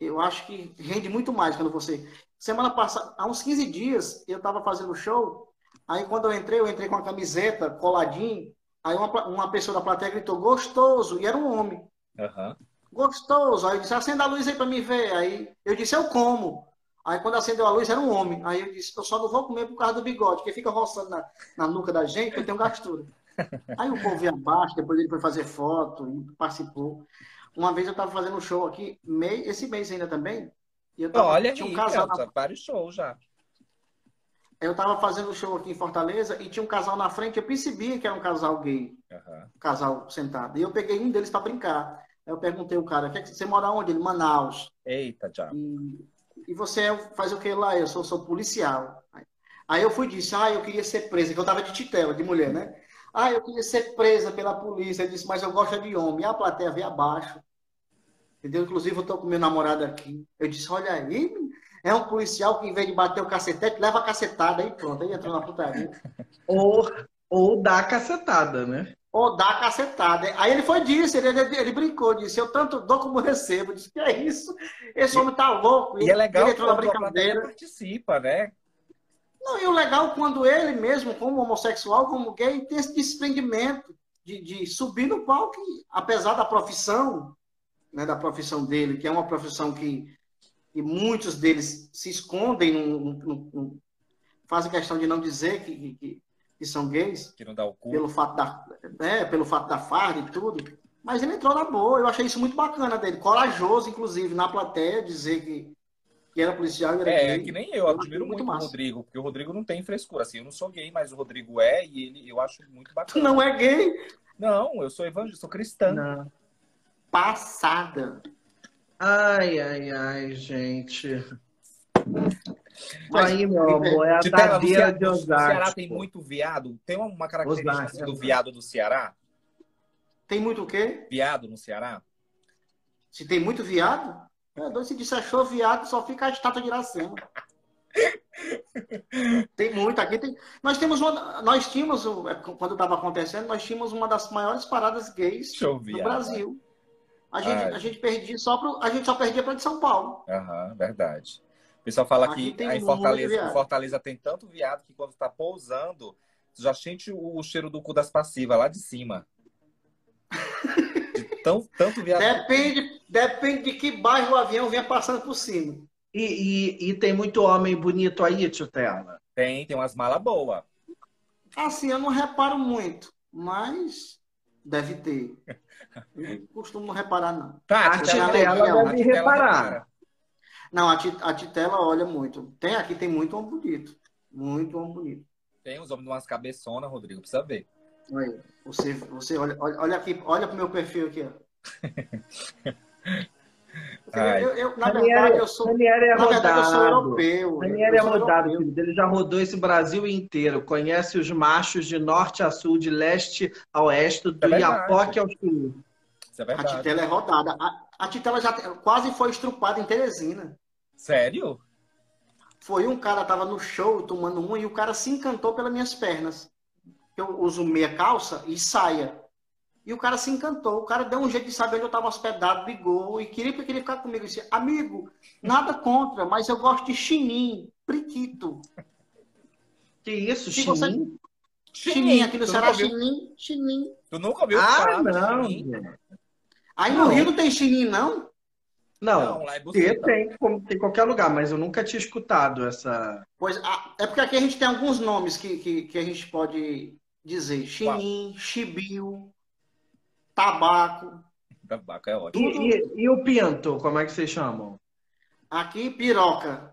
eu acho que rende muito mais quando você. Semana passada, há uns 15 dias, eu estava fazendo show. Aí quando eu entrei, eu entrei com a camiseta coladinho. Aí uma, uma pessoa da plateia gritou, gostoso, e era um homem. Uhum. Gostoso. Aí eu disse, acenda a luz aí para me ver. Aí eu disse, eu como. Aí quando acendeu a luz era um homem. Aí eu disse, eu só não vou comer por causa do bigode, que fica roçando na, na nuca da gente, eu tenho gastura. Aí o povo veio abaixo, depois ele foi fazer foto e participou. Uma vez eu estava fazendo um show aqui, mei, esse mês ainda também. E eu tava, Olha tinha um casal na... vários shows já. Eu estava fazendo um show aqui em Fortaleza e tinha um casal na frente, eu percebia que era um casal gay. Uhum. Um casal sentado. E eu peguei um deles para brincar. Aí eu perguntei o cara, você mora onde? Ele, Manaus. Eita, já. E e você faz o que lá? Eu sou, sou policial. Aí eu fui e disse, ah, eu queria ser presa, que eu tava de titela, de mulher, né? Ah, eu queria ser presa pela polícia. Ele disse, mas eu gosto de homem. A plateia veio abaixo. Entendeu? Inclusive, eu tô com meu namorado aqui. Eu disse, olha aí, é um policial que, em vez de bater o cacetete, leva a cacetada. Aí pronto, aí entrou na putaria. Ou, ou dá a cacetada, né? Ou dar cacetada. Aí ele foi disso, ele, ele, ele, brincou, disse, eu tanto dou como recebo. Disse, que é isso? Esse homem tá louco. E, é legal ele entrou na brincadeira. participa, né? Não, e o legal quando ele mesmo, como homossexual, como gay, tem esse desprendimento de, de subir no palco, apesar da profissão, né, da profissão dele, que é uma profissão que, que muitos deles se escondem, num, num, num, fazem questão de não dizer que, que, que são gays. Que não dá o cu. Pelo fato da, né, pelo fato da farda e tudo. Mas ele entrou na boa. Eu achei isso muito bacana dele. Corajoso, inclusive, na plateia, dizer que, que era policial e era É, gay. que nem eu. Eu admiro muito, muito o Rodrigo. Porque o Rodrigo não tem frescura. Assim, eu não sou gay, mas o Rodrigo é. E ele, eu acho muito bacana. Não é gay? Não, eu sou evangélico, sou cristã. Não. Passada. Ai, ai, ai, gente. Mas, aí, meu amor, é a Tadeira de Osasco. O Ceará tem muito viado? Tem uma característica Osasco. do viado do Ceará? Tem muito o quê? Viado no Ceará? Se tem muito viado? É, se disse achou viado, só fica a estátua de Iracema. tem muito aqui. Tem... Nós temos uma... nós tínhamos, é, quando estava acontecendo, nós tínhamos uma das maiores paradas gays do Brasil. A gente, a gente perdia só pro... a gente só perdia para de São Paulo. Aham, verdade pessoal fala Aqui que em Fortaleza, Fortaleza tem tanto viado que quando está pousando, já sente o cheiro do cu das passivas lá de cima. De tão, tanto viado. Depende, depende de que bairro o avião venha passando por cima. E, e, e tem muito homem bonito aí, tio Terra? Tem, tem umas malas boas. Assim, eu não reparo muito, mas deve ter. Eu não costumo reparar, não. Tá, a tia deve reparar. Não, a, a Titela olha muito. Tem aqui, tem muito homem bonito. Muito homem bonito. Tem os homens de umas cabeçonas, Rodrigo, precisa ver. Aí, você, você olha, olha, olha aqui, olha pro meu perfil aqui, ó. Eu, eu, na verdade, eu sou. Daniel é rodado. Verdade, eu sou europeu. Daniel é rodado, europeu. Ele já rodou esse Brasil inteiro. Conhece os machos de norte a sul, de leste a oeste, do é Iapoque ao sul. Isso é verdade. A Titela é rodada. A, a Titela já quase foi estrupada em Teresina. Sério? Foi um cara tava no show tomando um e o cara se encantou pelas minhas pernas. Eu uso meia calça e saia. E o cara se encantou. O cara deu um jeito de saber onde eu estava hospedado, ligou e queria, queria ficar comigo. Eu disse, amigo, nada contra, mas eu gosto de chininho. priquito. Que isso, Se chinim? você- Chinim, aqui no Ceará, chinim, chinim. Tu nunca ouviu Ah, falar do não. chinim? Aí Não. no Rio não tem chinim, não? Não, Não, lá é buceta. tem, como tem em qualquer lugar, mas eu nunca tinha escutado essa. Pois, é porque aqui a gente tem alguns nomes que, que, que a gente pode dizer. Chinim, chibio, tabaco. Tabaco é E, ótimo. e- e o pinto, como é que vocês chamam? Aqui, piroca.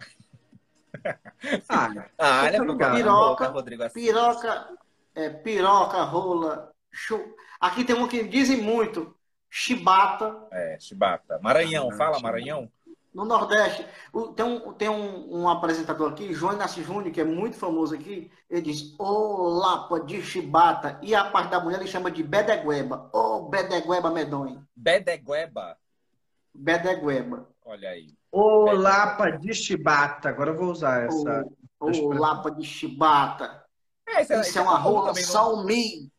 Ah, Ah, olha pro lugar. cara, Piroca, Rodrigo assim. Piroca, é, piroca, rola, chu... Aqui tem um que dizem muito, chibata. É, chibata. Maranhão, Ah, fala chibata. Maranhão. No Nordeste, tem, um, tem um, um apresentador aqui, João Inácio Júnior, que é muito famoso aqui, ele diz, ô lapa de chibata, e a parte da mulher ele chama de bedegueba, ô bedegueba medonho, Bedegueba. bedegueba, Olha aí. ô lapa de chibata. Agora eu vou usar essa. ô, lapa de chibata, É, isso, é, isso é uma comum rola também no- salmi.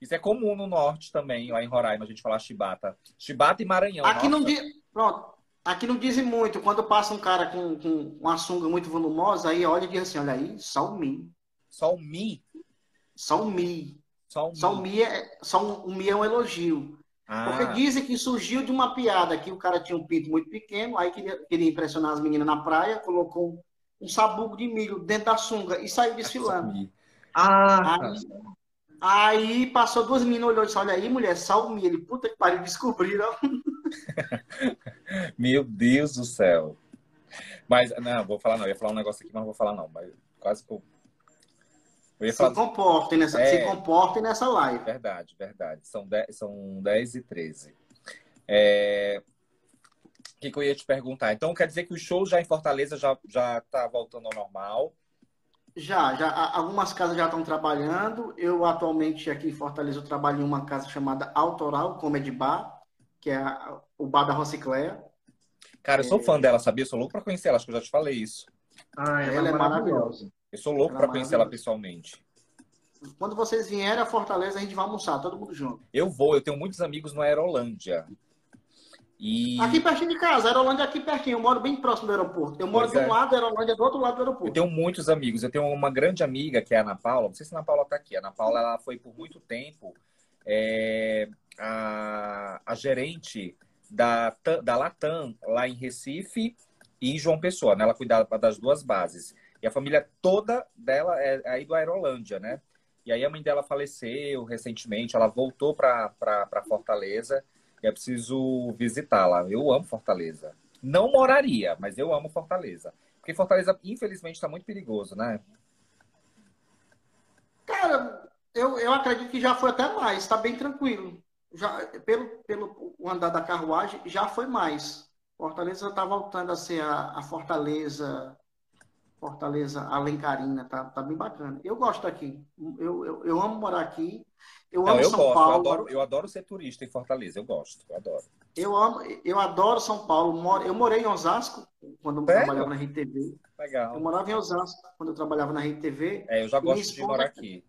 Isso é comum no norte também, lá em Roraima, a gente falar chibata. Chibata e Maranhão. Aqui não diz, pronto, aqui não dizem muito, quando passa um cara com, com uma sunga muito volumosa, aí olha e diz assim, olha aí, salmi, Só o mi. salmi, Só o mi. salmi é, só mi é um elogio. Porque Ah, dizem que surgiu de uma piada que o cara tinha um pinto muito pequeno, aí queria, queria impressionar as meninas na praia, colocou um, um sabugo de milho dentro da sunga e saiu desfilando. Ah, tá. Aí, aí passou duas meninas, olhou e disse, olha aí, mulher, salmi. Ele, puta que pariu, descobriram. Meu Deus do céu. Mas, não, vou falar não. Eu ia falar um negócio aqui, mas não vou falar não. Mas quase que eu... Eu ia Se falar... comportem nessa, É. se comportem nessa live. Verdade, verdade. São 10, são 10 e 13. É... O que, que eu ia te perguntar? Então, quer dizer que o show já em Fortaleza já, já tá voltando ao normal? Já, já, algumas casas já estão trabalhando. Eu atualmente aqui em Fortaleza eu trabalho em uma casa chamada Autoral Comedy Bar, que é a- o bar da Rocicléia. Cara, eu É. sou fã dela, sabia? Eu sou louco pra conhecer ela, acho que eu já te falei isso. Ah, ela, Ela é é maravilhosa. Eu sou louco Ela pra é conhecer ela pessoalmente. Quando vocês vierem a Fortaleza, a gente vai almoçar, todo mundo junto. Eu vou, eu tenho muitos amigos no Aerolândia. E Aqui pertinho de casa, Aerolândia é aqui pertinho. Eu moro bem próximo do aeroporto. Eu moro Pois de um é. lado, Aerolândia é do outro lado do eu aeroporto. tenho muitos amigos. Eu tenho uma grande amiga que é a Ana Paula. Não sei se a Ana Paula tá aqui. A Ana Paula ela foi por muito tempo é, a, a gerente da, da Latam lá em Recife e em João Pessoa. Né? Ela cuidava das duas bases. E a família toda dela é aí do Aerolândia, né? E aí a mãe dela faleceu recentemente. Ela voltou para Fortaleza. É preciso visitá-la. Eu amo Fortaleza. Não moraria, mas eu amo Fortaleza. Porque Fortaleza, infelizmente, está muito perigoso, né? Cara, eu, eu acredito que já foi até mais, está bem tranquilo. Já, pelo, pelo andar da carruagem, já foi mais. Fortaleza está voltando a ser a, a Fortaleza, Fortaleza Alencarina, tá, tá bem bacana. Eu gosto daqui. Eu, eu, eu amo morar aqui. Eu Não, amo eu São gosto. Eu Paulo. adoro, eu adoro ser turista em Fortaleza. Eu gosto. Eu adoro. Eu amo, eu adoro São Paulo. Eu morei em Osasco quando eu Sério? trabalhava na. Eu Legal. morava em Osasco quando eu trabalhava na RedeTV. É, eu já gosto de esposa- morar aqui.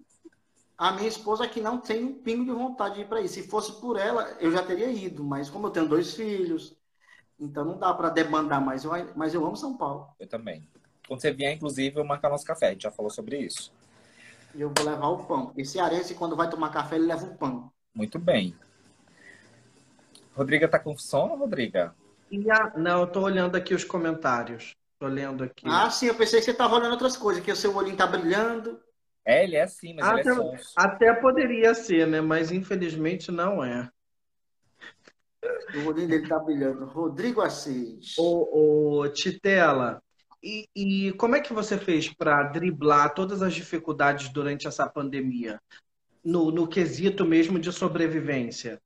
A minha esposa que não tem um pingo de vontade de ir para aí. Se fosse por ela, eu já teria ido, mas como eu tenho dois filhos, então não dá para debandar mais. Eu, mas eu amo São Paulo. Eu também. Quando você vier, inclusive, eu marcar nosso café. A gente já falou sobre isso. E eu vou levar o pão. Porque cearense, quando vai tomar café, ele leva o pão. Muito bem. Rodriga tá com sono, Rodriga? E a- Não, eu tô olhando aqui os comentários. Tô lendo aqui. Ah, sim, eu pensei que você estava olhando outras coisas, que o seu olhinho tá brilhando. É, ele é assim, mas Ah, ele é sonso. Até poderia ser, né? Mas infelizmente não é. O olhinho dele tá brilhando. Rodrigo Assis. Ô, ô, Titela, e, e como é que você fez para driblar todas as dificuldades durante essa pandemia? No, no quesito mesmo de sobrevivência?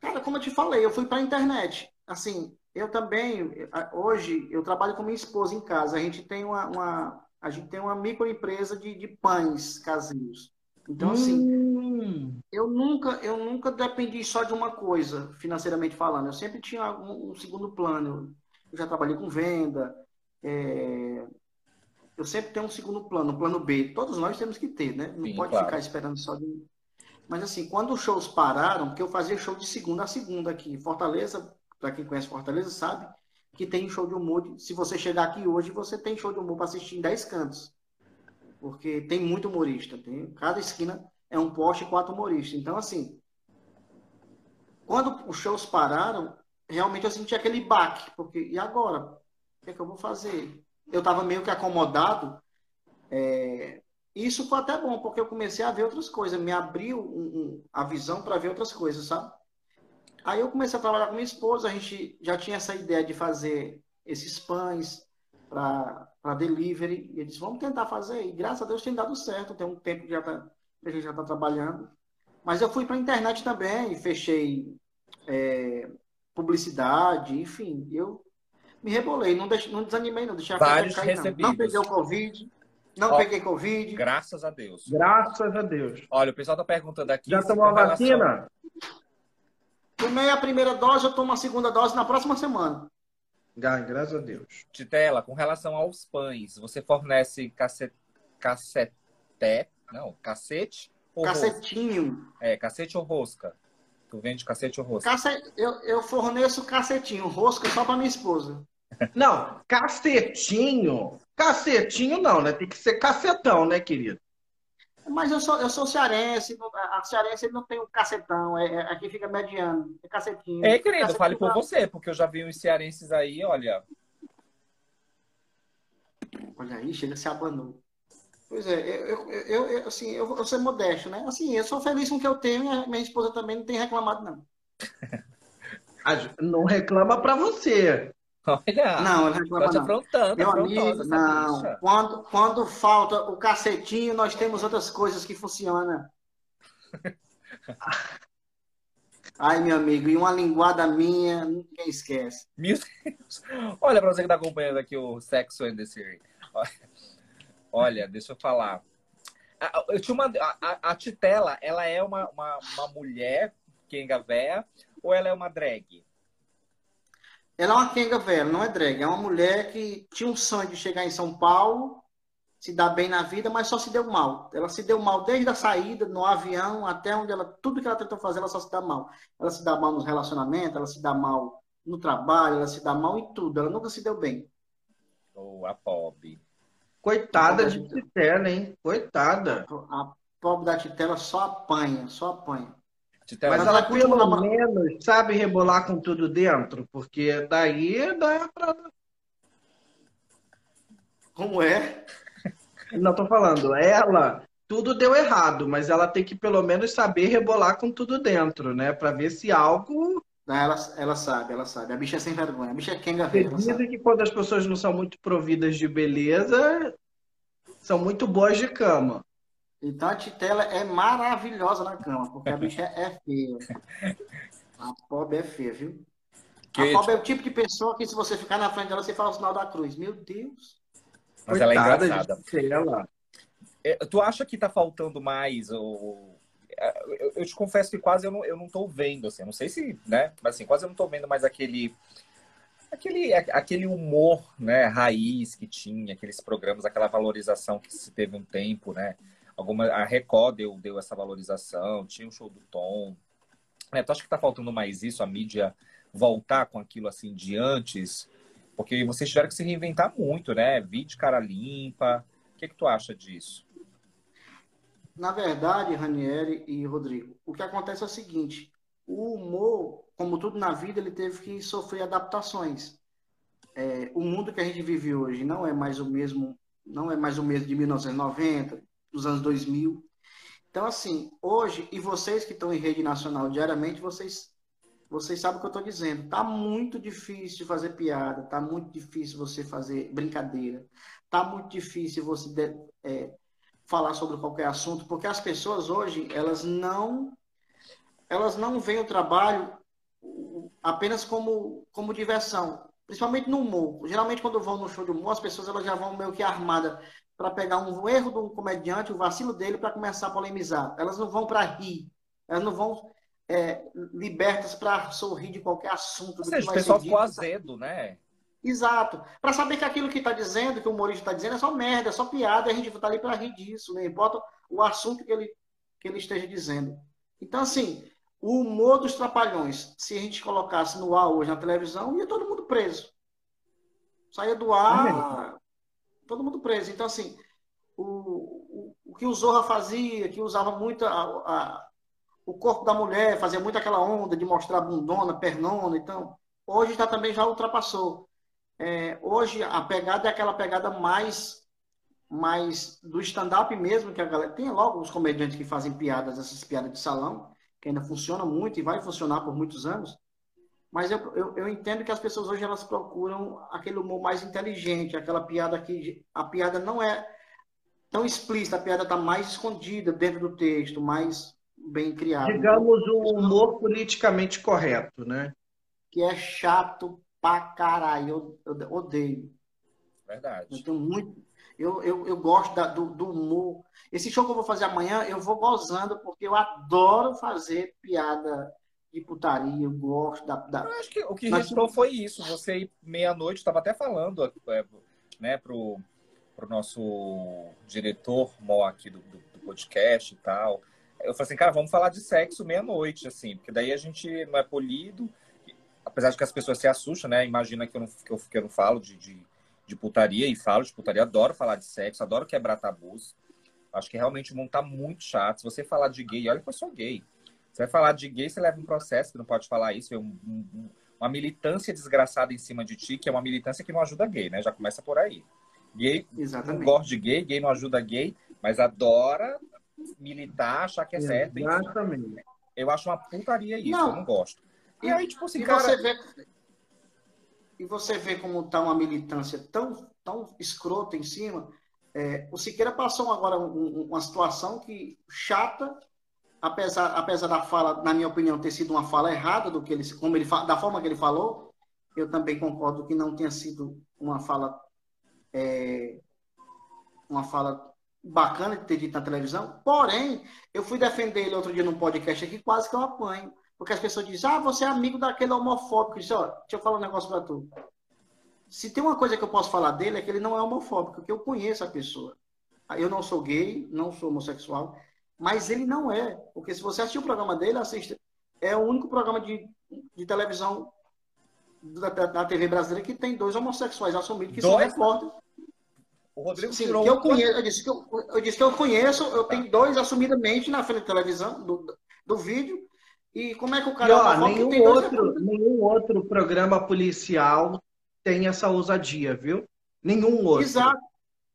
Cara, como eu te falei, eu fui para a internet. Assim, eu também, hoje, eu trabalho com minha esposa em casa. A gente tem uma, uma- a gente tem uma microempresa de, de pães caseiros. Então, assim, Hum, eu nunca, eu nunca dependi só de uma coisa, financeiramente falando. Eu sempre tinha um, um segundo plano. Eu já trabalhei com venda. é, Eu sempre tenho um segundo plano, um plano B. Todos nós temos que ter, né? Não Sim, pode claro. ficar esperando só de. Mas assim, quando os shows pararam, porque eu fazia show de segunda a segunda aqui. Fortaleza, para quem conhece Fortaleza, sabe? que tem show de humor. Se você chegar aqui hoje, você tem show de humor para assistir em 10 cantos. Porque tem muito humorista. Tem, cada esquina é um poste e quatro humoristas. Então, assim, quando os shows pararam, realmente eu senti aquele baque. Porque, e agora? O que, é que eu vou fazer? Eu estava meio que acomodado. É, isso foi até bom, porque eu comecei a ver outras coisas. Me abriu um, um, a visão para ver outras coisas, sabe? Aí eu comecei a trabalhar com minha esposa, a gente já tinha essa ideia de fazer esses pães para delivery, e eles vamos tentar fazer, e graças a Deus tem dado certo, tem um tempo que, já tá, a gente já está trabalhando. Mas eu fui para a internet também, fechei é, publicidade, enfim, eu me rebolei, não, deixe, não desanimei, não deixei a Vários cair, recebidos. Não. não peguei o Covid, não Ó, peguei Covid. Graças a Deus. Graças a Deus. Olha, o pessoal está perguntando aqui. Já tomou a vacina? Tomei a primeira dose, eu tomo a segunda dose na próxima semana. Graças a Deus. Titela, com relação aos pães, você fornece cacete, caceté, não, cacete ou Cacetinho. Rosca? É, cacete ou rosca? Tu vende cacete ou rosca? Cacete, eu, eu forneço cacetinho, rosca só para minha esposa. Não, cacetinho. Cacetinho não, né? Tem que ser cacetão, né, querido? Mas eu sou, eu sou cearense, a cearense não tem um cacetão, é, é, aqui fica mediano, é cacetinho. É, querido, cacetinho fale por você, porque eu já vi uns cearenses aí, olha. Olha aí, chega se abanou. Pois é, eu, eu, eu, assim, eu vou ser modesto, né? Assim, eu sou feliz com o que eu tenho e minha esposa também não tem reclamado, não. não reclama pra você. Olha, não, ela reclama tá te afrontando, Meu amigo, não. Quando, quando falta o cacetinho, nós temos outras coisas que funcionam. Ai, meu amigo, e uma linguada minha, ninguém esquece. Meu Deus. Olha pra você que tá acompanhando aqui o Sexo and the City. Olha, deixa eu falar. Eu tinha uma, a, a Titela, ela é uma, uma, uma mulher, quenga véia, ou ela é uma drag? Ela é uma quenga velha, não é drag. É uma mulher que tinha um sonho de chegar em São Paulo, se dar bem na vida, mas só se deu mal. Ela se deu mal desde a saída, no avião, até onde ela. Tudo que ela tentou fazer, ela só se dá mal. Ela se dá mal nos relacionamentos, ela se dá mal no trabalho, ela se dá mal em tudo. Ela nunca se deu bem. Oh, a pobre. Coitada de Titela, hein? Coitada. A pobre da Titela só apanha, só apanha. Mas ela pelo menos sabe rebolar com tudo dentro, porque daí dá pra. Como é? Não tô falando, ela tudo deu errado, mas ela tem que pelo menos saber rebolar com tudo dentro, né? Para ver se algo. Ela, ela sabe, ela sabe. A bicha é sem vergonha. A bicha é quenga Dizem que quando as pessoas não são muito providas de beleza, são muito boas de cama. Então a Titela é maravilhosa na cama, porque a bicha é feia. A pobre é feia, viu? Que a pobre é o tipo de pessoa que se você ficar na frente dela, você fala o sinal da cruz. Meu Deus. Mas Coitada ela é engraçada. Ela. É, tu acha que tá faltando mais? Ou... Eu, eu, te confesso que quase eu não, eu não tô vendo, assim. não sei se, né? Mas assim, quase eu não tô vendo mais aquele aquele, aquele humor, né, raiz que tinha, aqueles programas, aquela valorização que se teve um tempo, né? Alguma, a Record deu, deu essa valorização, tinha o show do Tom. É, tu acha que tá faltando mais isso, a mídia voltar com aquilo assim de antes? Porque vocês tiveram que se reinventar muito, né? Vídeo cara limpa. O que, que tu acha disso? Na verdade, Ranieri e Rodrigo, o que acontece é o seguinte: o humor, como tudo na vida, ele teve que sofrer adaptações. É, o mundo que a gente vive hoje não é mais o mesmo, não é mais o mesmo de 1990, dos anos 2000. Então, assim, hoje, e vocês que estão em rede nacional diariamente, vocês, vocês sabem o que eu estou dizendo. Tá muito difícil fazer piada, tá muito difícil você fazer brincadeira, tá muito difícil você é, falar sobre qualquer assunto, porque as pessoas hoje, elas não elas não veem o trabalho apenas como, como diversão, principalmente no humor. Geralmente, quando vão no show de humor, as pessoas elas já vão meio que armadas para pegar um erro de um comediante, o vacilo dele, para começar a polemizar. Elas não vão para rir, elas não vão é, libertas para sorrir de qualquer assunto. Ou seja, o pessoal ficou azedo, né? Exato. Para saber que aquilo que está dizendo, que o humorista está dizendo, é só merda, é só piada, e a gente está ali para rir disso, não né? importa o assunto que ele, que ele esteja dizendo. Então, assim, o humor dos trapalhões, se a gente colocasse no ar hoje na televisão, ia todo mundo preso. Saía do ar, todo mundo preso. Então, assim, o, o, o que o Zorra fazia, que usava muito a, a, o corpo da mulher, fazia muito aquela onda de mostrar bundona, pernona. Então, hoje já também já ultrapassou. É, hoje a pegada é aquela pegada mais mais do stand-up mesmo, que a galera. Tem logo os comediantes que fazem piadas, essas piadas de salão, que ainda funciona muito e vai funcionar por muitos anos. Mas eu, eu, eu, entendo que as pessoas hoje elas procuram aquele humor mais inteligente, aquela piada que a piada não é tão explícita, a piada está mais escondida dentro do texto, mais bem criada. Digamos um humor politicamente correto, né? Que é chato pra caralho, eu, eu odeio. Verdade. Eu tenho muito, eu, eu, eu gosto da, do, do humor. Esse show que eu vou fazer amanhã, eu vou gozando, porque eu adoro fazer piada de putaria, eu gosto da. da... Eu acho que o que Mas... restou foi isso. Você meia-noite, estava até falando é, né, pro, pro nosso diretor mó aqui do, do, do, podcast e tal. Eu falei assim, cara, vamos falar de sexo meia-noite, assim, porque daí a gente não é polido, apesar de que as pessoas se assustam, né? Imagina que eu não, que eu, que eu não falo de, de de putaria e falo de putaria, adoro falar de sexo, adoro quebrar tabus. Acho que realmente o mundo tá muito chato. Se você falar de gay, olha que eu sou gay. Você vai falar de gay, você leva um processo, que não pode falar isso. É um, um, uma militância desgraçada em cima de ti, que é uma militância que não ajuda gay, né? Já começa por aí. Gay Exatamente. não gosta de gay, gay não ajuda gay, mas adora militar, achar que é certo. Exatamente. Eu acho uma putaria isso, não. eu não gosto. E aí, tipo assim, e cara... Você vê e você vê como está uma militância tão, tão escrota em cima. É, o Siqueira passou agora um, uma situação que chata, apesar, apesar da fala, na minha opinião, ter sido uma fala errada do que ele, como ele da forma que ele falou. Eu também concordo que não tenha sido uma fala é, uma fala bacana de ter dito na televisão. Porém, eu fui defender ele outro dia num podcast aqui, quase que eu apanho. Porque as pessoas dizem, ah, você é amigo daquele homofóbico. Disse, ó, deixa eu falar um negócio pra tu. Se tem uma coisa que eu posso falar dele é que ele não é homofóbico, porque eu conheço a pessoa. Eu não sou gay, não sou homossexual, mas ele não é. Porque se você assistir o programa dele, assista. É o único programa de, de televisão da, da, TV brasileira que tem dois homossexuais assumidos que dois? são repórteres. O Rodrigo Sim, tirou que eu, conheço, eu, disse que eu, eu disse que eu conheço, eu tenho dois assumidamente na frente da televisão, do, do vídeo, e como é que o cara. E, ó, nenhum, outro, nenhum outro programa policial tem essa ousadia, viu? Nenhum outro. Exato.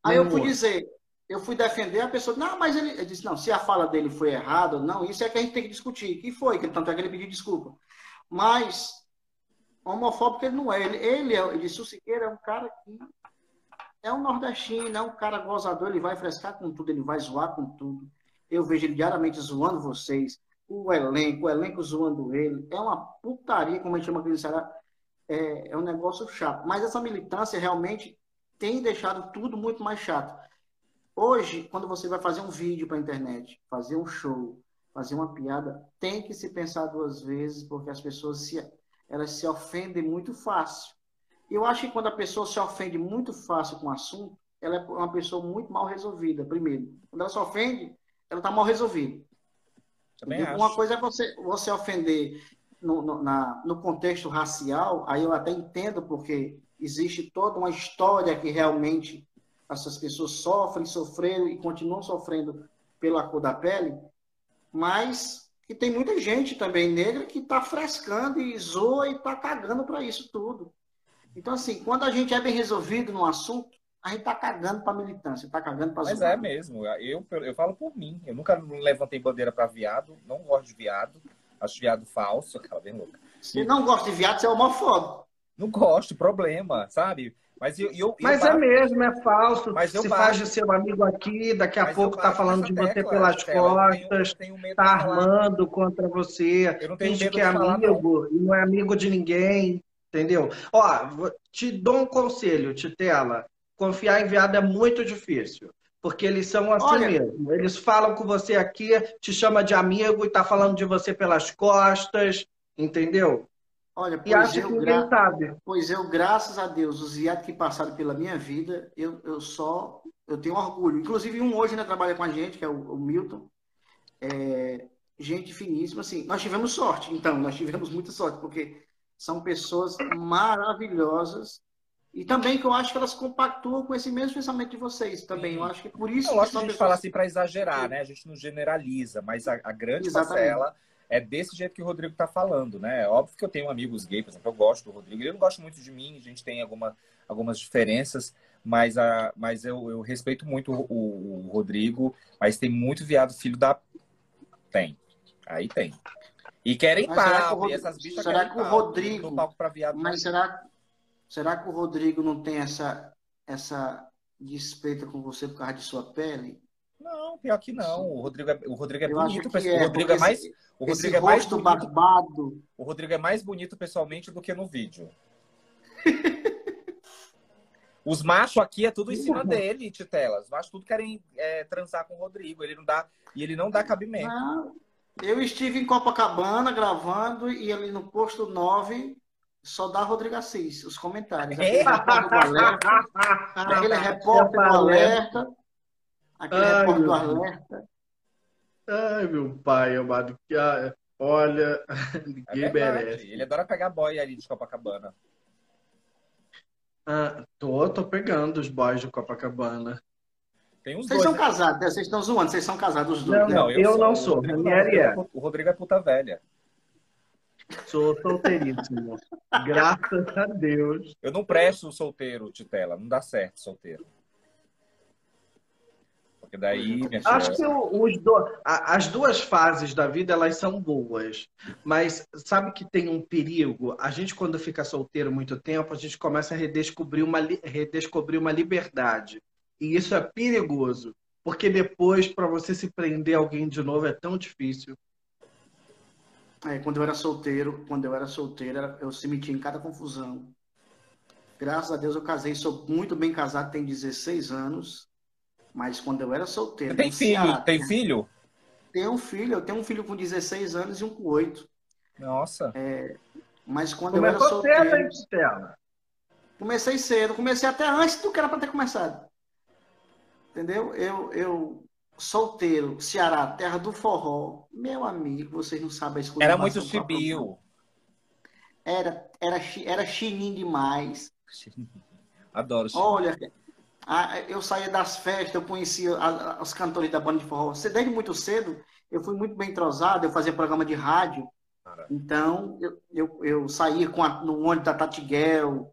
Aí nenhum eu fui outro. dizer, eu fui defender a pessoa, não, mas ele, ele disse, não, se a fala dele foi errada, não, isso é que a gente tem que discutir. Que foi? Que tanto é que ele pediu desculpa. Mas homofóbico ele não é. Ele, ele, é, ele disse, o Siqueira é um cara que é um nordestino, é um cara gozador, ele vai frescar com tudo, ele vai zoar com tudo. Eu vejo ele diariamente zoando vocês o elenco, o elenco zoando ele. É uma putaria, como a gente chama aqui no Ceará. É, é um negócio chato. Mas essa militância realmente tem deixado tudo muito mais chato. Hoje, quando você vai fazer um vídeo para a internet, fazer um show, fazer uma piada, tem que se pensar duas vezes, porque as pessoas se, elas se ofendem muito fácil. Eu acho que quando a pessoa se ofende muito fácil com o assunto, ela é uma pessoa muito mal resolvida, primeiro. Quando ela se ofende, ela está mal resolvida. Também uma acho. coisa é você, você ofender no, no, na, no contexto racial, aí eu até entendo, porque existe toda uma história que realmente essas pessoas sofrem, sofreram e continuam sofrendo pela cor da pele, mas que tem muita gente também negra que está frescando e zoa e está cagando para isso tudo. Então, assim, quando a gente é bem resolvido no assunto, a gente tá cagando pra militância, tá cagando pra Mas é mesmo, eu, eu falo por mim. Eu nunca levantei bandeira pra viado, não gosto de viado, acho viado falso, aquela bem louca. Se não gosta de viado, você é homofóbico. Não gosto, problema, sabe? Mas, eu, eu, Mas eu é mesmo, é falso. Mas Se faz de seu amigo aqui, daqui a Mas pouco tá falando de você tecla, pelas costas, tenho, tenho tá armando contra você, finge que é amigo e não é amigo de ninguém, entendeu? Ó, te dou um conselho, Titela confiar em viado é muito difícil. Porque eles são assim Olha, mesmo. Eles falam com você aqui, te chama de amigo e tá falando de você pelas costas, entendeu? Olha, pois, e eu, que gra... sabe. pois eu, graças a Deus, os viados que passaram pela minha vida, eu, eu só eu tenho orgulho. Inclusive, um hoje ainda trabalha com a gente, que é o, o Milton. É, gente finíssima, assim. Nós tivemos sorte, então, nós tivemos muita sorte, porque são pessoas maravilhosas E também que eu acho que elas compactuam com esse mesmo pensamento de vocês também. Sim. Eu acho que por isso. Eu acho que a gente pessoas... fala assim para exagerar, né? A gente não generaliza, mas a, a grande Exatamente. parcela é desse jeito que o Rodrigo está falando, né? É óbvio que eu tenho amigos gays, por exemplo, eu gosto do Rodrigo. Ele não gosta muito de mim, a gente tem alguma, algumas diferenças, mas, a, mas eu, eu respeito muito o, o, Rodrigo, mas tem muito viado filho da. Tem. Aí tem. E querem mas pau, Rod... e essas bichas será que o Rodrigo... pra viado. Mas será, será que o Rodrigo não tem essa, essa despeita com você por causa de sua pele? Não, pior que não. O Rodrigo é, o Rodrigo é bonito. É, o Rodrigo é mais. O Rodrigo é mais bonito, barbado. O Rodrigo é mais bonito pessoalmente do que no vídeo. Os machos aqui é tudo em cima dele, Titela. Os machos tudo querem é, transar com o Rodrigo. Ele não dá, e ele não dá cabimento. Não. Eu estive em Copacabana gravando e ali no posto 9 só dá Rodrigo Assis, os comentários. Aquele é? repórter do alerta. aquele repórter do alerta. Aquele Ai, repórter do alerta. Ai, meu pai amado. Olha, ninguém é merece. Ele adora pegar boy ali de Copacabana. Ah, tô, tô pegando os boys de Copacabana. Tem uns vocês dois, são né? casados, né? vocês estão zoando, vocês são casados os dois. Não, né? não, eu, eu sou, não sou. O Rodrigo, é. o Rodrigo é puta velha. Sou solteiríssimo. Graças a Deus. Eu não presto solteiro, Titela. Não dá certo solteiro. Porque daí. Acho que os do... as duas fases da vida elas são boas. Mas sabe que tem um perigo? A gente, quando fica solteiro muito tempo, a gente começa a redescobrir uma, redescobrir uma liberdade. E isso é perigoso. Porque depois, para você se prender alguém de novo, é tão difícil. É, quando eu era solteiro, quando eu era solteira, eu se metia em cada confusão. Graças a Deus eu casei, sou muito bem casado, tenho 16 anos. Mas quando eu era solteiro. Tem filho? Ceará, tem filho? Tenho um filho, eu tenho um filho com 16 anos e um com 8. Nossa. É, mas quando Começou eu era solteiro. Cedo, hein, comecei cedo, comecei até antes do que era para ter começado. Entendeu? Eu, eu solteiro, Ceará, terra do forró, meu amigo, vocês não sabem a. Era muito chibio. Era, era, era chininho demais. Adoro chininho. Olha, eu saía das festas, eu conhecia os cantores da banda de forró. Você desde muito cedo, eu fui muito bem entrosado, eu fazia programa de rádio. Então, eu, eu, eu saía com a, no ônibus da Tatiguel.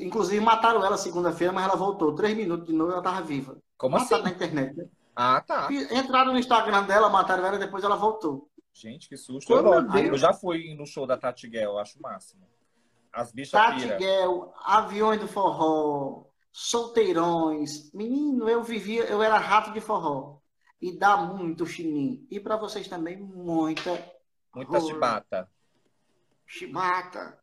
Inclusive, mataram ela segunda-feira, mas ela voltou. Três minutos de novo, ela estava viva. Como Mataram assim? na internet. Né? Ah, tá. Entraram no Instagram dela, mataram ela, depois ela voltou. Gente, que susto. Eu, eu, já fui no show da Tatiguel, acho o máximo. As bichas Tatiguel, Aviões do Forró, solteirões. Menino, eu vivia, eu era rato de forró. E dá muito chinim. E para vocês também, muita. Muita chibata. Chibata.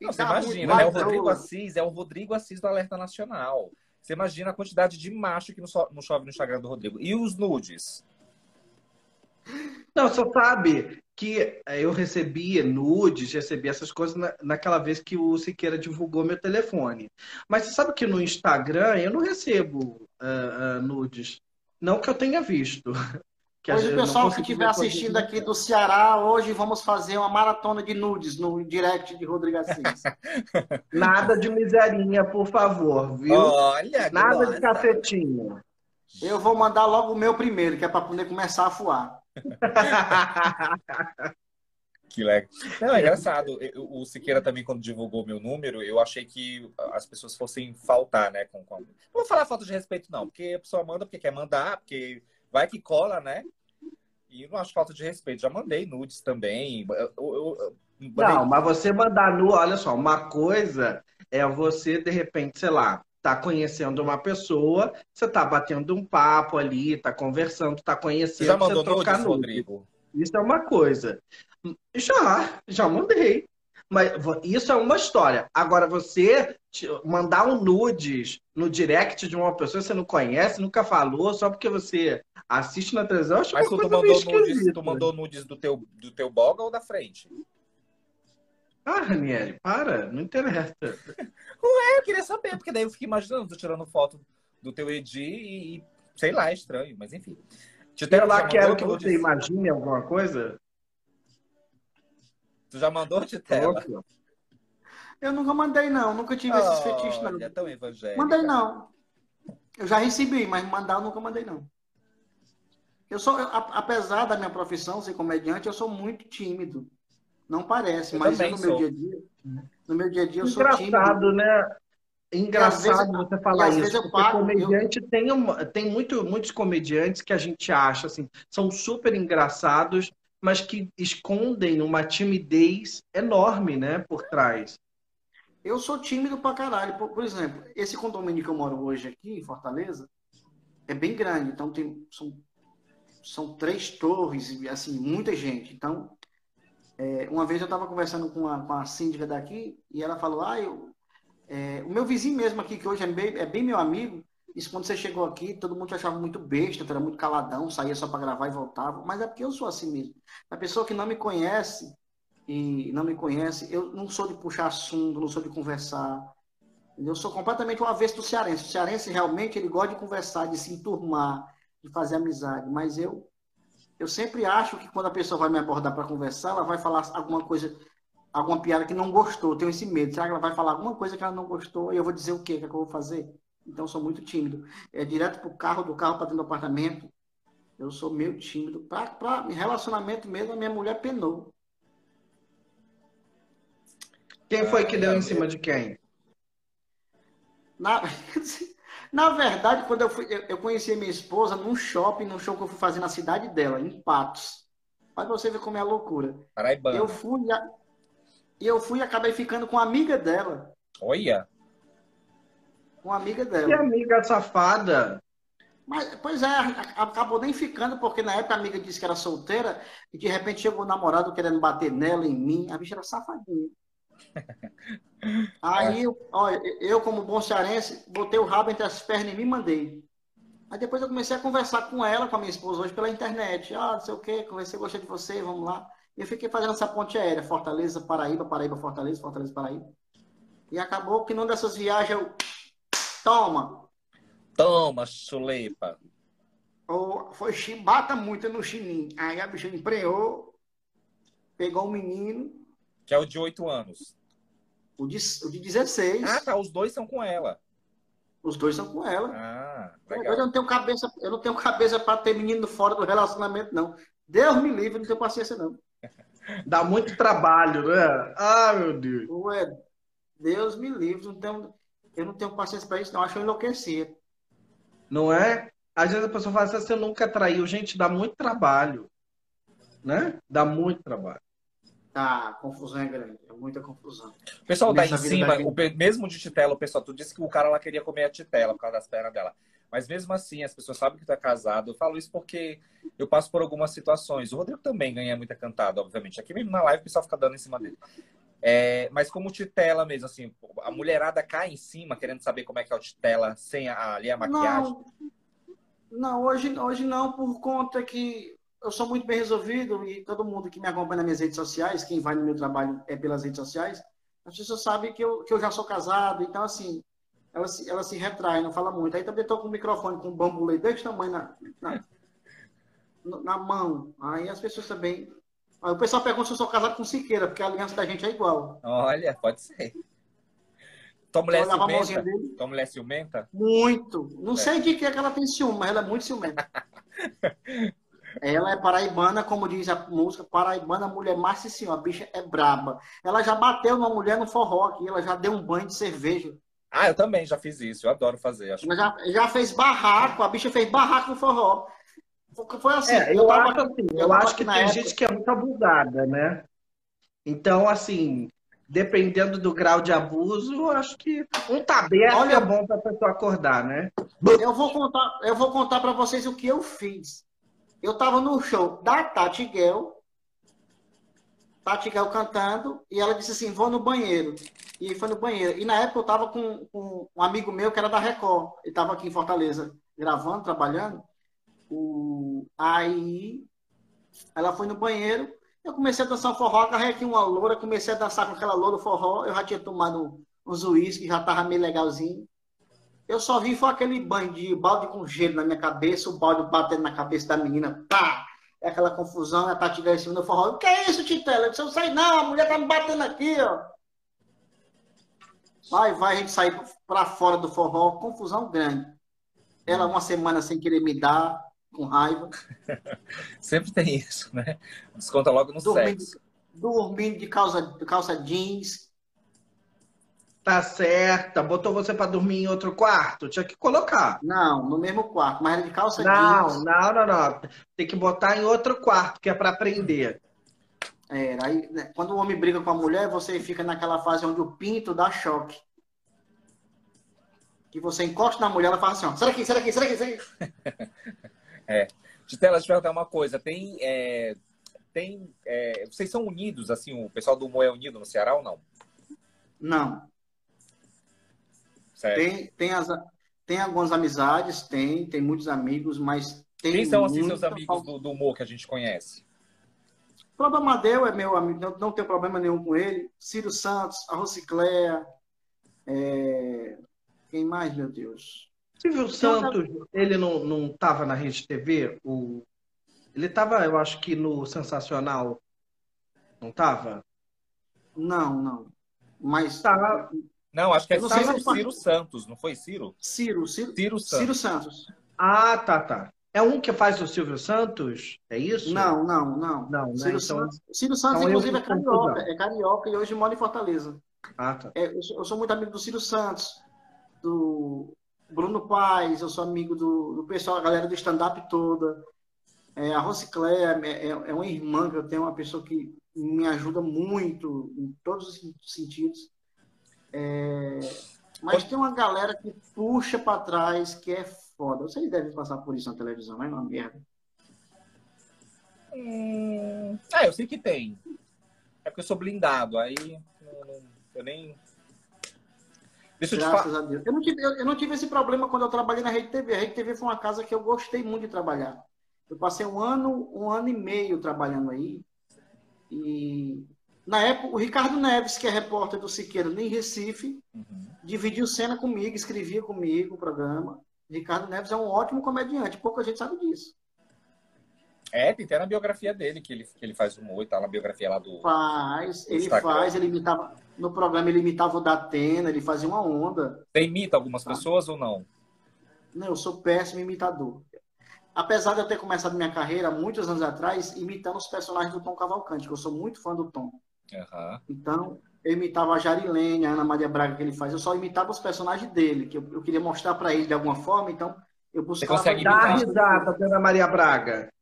Não, você imagina, né? O Rodrigo Assis é o Rodrigo Assis do Alerta Nacional. Você imagina a quantidade de macho que não chove no Instagram do Rodrigo. E os nudes? Não, só sabe que eu recebi nudes, recebi essas coisas na, naquela vez que o Siqueira divulgou meu telefone. Mas você sabe que no Instagram eu não recebo uh, uh, nudes. Não que eu tenha visto. Que hoje, o pessoal que estiver assistindo aqui do Ceará, hoje vamos fazer uma maratona de nudes no direct de Rodrigo Assis. Nada de miserinha, por favor, viu? Olha, Nada de cafetinho. Eu vou mandar logo o meu primeiro, que é para poder começar a fuar. que legal. Não, é engraçado. O Siqueira também, quando divulgou meu número, eu achei que as pessoas fossem faltar, né? Com, com... Não vou falar falta de respeito, não, porque a pessoa manda porque quer mandar, porque vai que cola, né? E não acho falta de respeito. Já mandei nudes também. Eu, eu, eu mandei... Não, mas você mandar nu, olha só, uma coisa é você, de repente, sei lá, tá conhecendo uma pessoa, você tá batendo um papo ali, tá conversando, tá conhecendo, já mandou você trocar nudes, Rodrigo? Isso é uma coisa. Já, já mandei. Mas isso é uma história. Agora, você mandar um nudes no direct de uma pessoa que você não conhece, nunca falou, só porque você assiste na televisão, acho Mas tu, tu, mandou nudes, tu mandou nudes do teu, do teu boga ou da frente? Ah, Ranieri, para, não interessa. Ué, eu queria saber, porque daí eu fiquei imaginando, tô tirando foto do teu Edi e, sei lá, é estranho, mas enfim. Eu lá quero que você imagine alguma coisa. Tu já mandou, Titela? Eu nunca mandei, não. Nunca tive esses fetiches, não. É tão evangélico. Mandei, não. Eu já recebi, mas mandar eu nunca mandei, não. Eu sou, apesar da minha profissão ser comediante, eu sou muito tímido. Não parece, eu mas eu, no meu dia a dia, no meu dia a dia eu sou tímido. Engraçado, né? Engraçado vezes, você falar isso. Eu porque comediante eu... tem, uma, tem muito, muitos comediantes que a gente acha assim, são super engraçados, mas que escondem uma timidez enorme, né, por trás. Eu sou tímido pra caralho. Por, por, exemplo, esse condomínio que eu moro hoje aqui, em Fortaleza, é bem grande. Então, tem, são, são três torres, e assim, muita gente. Então, é, uma vez eu estava conversando com a, com a síndica daqui e ela falou: Ah, eu, é, o meu vizinho mesmo aqui, que hoje é bem, é bem meu amigo, isso quando você chegou aqui, todo mundo te achava muito besta, era muito caladão, saía só para gravar e voltava. Mas é porque eu sou assim mesmo. A pessoa que não me conhece, e não me conhece, eu não sou de puxar assunto, não sou de conversar. Eu sou completamente o avesso do cearense. O cearense realmente ele gosta de conversar, de se enturmar, de fazer amizade. Mas eu, eu sempre acho que quando a pessoa vai me abordar para conversar, ela vai falar alguma coisa, alguma piada que não gostou. Eu tenho esse medo. Será que ela vai falar alguma coisa que ela não gostou? E eu vou dizer o quê? O que, é que eu vou fazer? Então, sou muito tímido. É direto para o carro, do carro para dentro do apartamento. Eu sou meio tímido. Para relacionamento mesmo, a minha mulher penou. Quem foi que deu em cima de quem? Na, na verdade, quando eu, fui, eu, eu conheci minha esposa num shopping, num show que eu fui fazer na cidade dela, em Patos. Olha você ver como é a loucura. Paraibana. Eu fui e eu fui e acabei ficando com a amiga dela. Olha! Com a amiga dela. Que amiga safada! Mas, pois é, acabou nem ficando, porque na época a amiga disse que era solteira, e de repente chegou o namorado querendo bater nela, em mim. A bicha era safadinha. Aí, olha, eu, como bom cearense, botei o rabo entre as pernas e me mandei. Aí depois eu comecei a conversar com ela, com a minha esposa, hoje pela internet. Ah, não sei o quê, conversei, gostei de você, vamos lá. E eu fiquei fazendo essa ponte aérea, Fortaleza, Paraíba, Paraíba, Fortaleza, Fortaleza, Paraíba. E acabou que numa dessas viagens eu. Toma! Toma, chulepa! Oh, foi chibata muito no chininho. Aí a bicha emprenhou, pegou o menino, que é o de 8 anos. O de, o de 16. Ah, tá. Os dois são com ela. Os dois são com ela. Ah, legal. Eu não tenho cabeça, eu não tenho cabeça para ter menino fora do relacionamento, não. Deus me livre, não tenho paciência, não. Dá muito trabalho, né? Ah, meu Deus. Ué, Deus me livre, não tenho, eu não tenho paciência para isso, não. Acho eu enlouquecer. Não é? Às vezes a pessoa fala assim, você nunca traiu. Gente, dá muito trabalho. Né? Dá muito trabalho. Tá, a confusão é grande, é muita confusão. O pessoal daí em cima, o, mesmo de titela, o pessoal, tu disse que o cara lá queria comer a titela por causa das pernas dela. Mas mesmo assim, as pessoas sabem que tu é casado. Eu falo isso porque eu passo por algumas situações. O Rodrigo também ganha muita cantada, obviamente. Aqui mesmo na live o pessoal fica dando em cima dele. É, mas como titela mesmo, assim, a mulherada cai em cima querendo saber como é que é o titela sem a, ali a maquiagem. Não, não hoje, hoje não, por conta que eu sou muito bem resolvido e todo mundo que me acompanha nas minhas redes sociais, quem vai no meu trabalho é pelas redes sociais, as pessoas sabem que eu, que eu já sou casado, então assim, ela se, ela se retrai, não fala muito. Aí também estou com o microfone com um bambu desse tamanho na, na, na, mão. Aí as pessoas também. Aí o pessoal pergunta se eu sou casado com Siqueira, porque a aliança da gente é igual. Olha, pode ser. Tua mulher ciumenta? Tua mulher ciumenta? Muito. Não é. sei de que, é que ela tem ciúme, mas ela é muito ciumenta. Ela é paraibana, como diz a música, paraibana, mulher massa e senhora, a bicha é braba. Ela já bateu numa mulher no forró aqui, ela já deu um banho de cerveja. Ah, eu também já fiz isso, eu adoro fazer. Acho... Ela já, já fez barraco, a bicha fez barraco no forró. Foi assim. É, eu, eu tava, acho, assim, eu, eu acho que tem época... gente que é muito abusada, né? Então, assim, dependendo do grau de abuso, eu acho que um tabefe Olha, é bom para a pessoa acordar, né? Eu vou contar, eu vou contar para vocês o que eu fiz. Eu estava no show da Tati Guel, Tati Guel cantando, e ela disse assim, vou no banheiro. E foi no banheiro. E na época eu estava com, com, um amigo meu que era da Record. Ele estava aqui em Fortaleza, gravando, trabalhando. O... Aí ela foi no banheiro, eu comecei a dançar forró, agarrei aqui uma loura, comecei a dançar com aquela loura forró, eu já tinha tomado uns uísque, já estava meio legalzinho. Eu só vi foi aquele banho de balde com gelo na minha cabeça, o balde batendo na cabeça da menina, pá! É aquela confusão, a Tati em cima do forró. O que é isso, Titela? Eu eu sei não, a mulher tá me batendo aqui, ó. Vai, vai, a gente sair para fora do forró, confusão grande. Ela uma semana sem querer me dar, com raiva. Sempre tem isso, né? Desconta logo no dormindo, sexo. Dormindo de calça, de calça jeans. Tá certa. Botou você para dormir em outro quarto? Tinha que colocar. Não, no mesmo quarto, mas era de calça não, jeans. Não, não, não, Tem que botar em outro quarto, que é para aprender. É, aí, né, quando o homem briga com a mulher, você fica naquela fase onde o pinto dá choque. Que você encosta na mulher, ela fala assim, ó, sai daqui, sai daqui, sai daqui, sai daqui. é. Titela, deixa eu perguntar uma coisa. Tem, é, tem, é, vocês são unidos, assim, o pessoal do Moé é unido no Ceará ou não? Não. Certo. Tem, tem, as, tem algumas amizades, tem, tem muitos amigos, mas tem Quem são, assim, seus amigos do, do humor que a gente conhece? O Cláudio Amadeu é meu amigo, não, não tenho problema nenhum com ele. Ciro Santos, a Rocicléia, é... quem mais, meu Deus? Silvio Santos, ele não, não tava na Rede TV? O... Ele estava, eu acho que no Sensacional. Não estava? Não, não. Mas. Tá. Não, acho que é Ciro, Ciro Santos, não foi Ciro? Ciro, Ciro, Ciro Santos. Ciro Santos. Ah, tá, tá. É um que faz o Silvio Santos? É isso? Não, não, não. Não, né? Ciro, então, Santos, Ciro Santos, então inclusive, é carioca. É carioca e hoje mora em Fortaleza. Ah, tá. É, eu, sou, eu, sou, muito amigo do Ciro Santos, do Bruno Paz, eu sou amigo do, do pessoal, a galera do stand-up toda. É, a Rocicléia é, é, é, uma irmã que eu tenho, uma pessoa que me ajuda muito em todos os sentidos. É, mas tem uma galera que puxa para trás, que é foda. Vocês devem passar por isso na televisão, é uma merda. Hum... Ah, eu sei que tem. É porque eu sou blindado, aí eu nem. Deixa eu Graças te falar. a Deus. Eu não, tive, eu não tive esse problema quando eu trabalhei na Rede TV. A Rede TV foi uma casa que eu gostei muito de trabalhar. Eu passei um ano, um ano e meio trabalhando aí. E na época, o Ricardo Neves, que é repórter do Siqueira em Recife, uhum. dividiu cena comigo, escrevia comigo o programa. Ricardo Neves é um ótimo comediante, pouca gente sabe disso. É, tem até na biografia dele que ele, que ele faz humor e tá na biografia lá do. Faz, do ele faz, ele imitava. No programa ele imitava o Datena, ele fazia uma onda. Você imita algumas tá? pessoas ou não? Não, eu sou péssimo imitador. Apesar de eu ter começado minha carreira muitos anos atrás imitando os personagens do Tom Cavalcante, que eu sou muito fã do Tom. Uhum. Então, eu imitava a Jarilene, a Ana Maria Braga que ele faz. Eu só imitava os personagens dele, que eu, eu queria mostrar para ele de alguma forma, então eu buscava... Você consegue dar risada da Ana Maria Braga?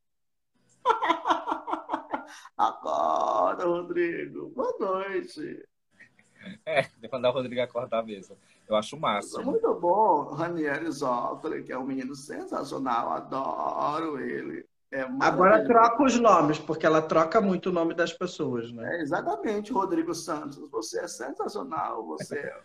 Acorda, Rodrigo. Boa noite. É, depois mandar o Rodrigo acordar mesmo. Eu acho o máximo. Muito bom, Ranieri Zócoli, que é um menino sensacional, adoro ele. É Agora troca os nomes, porque ela troca muito o nome das pessoas, né? É, exatamente, Rodrigo Santos. Você é sensacional, você é,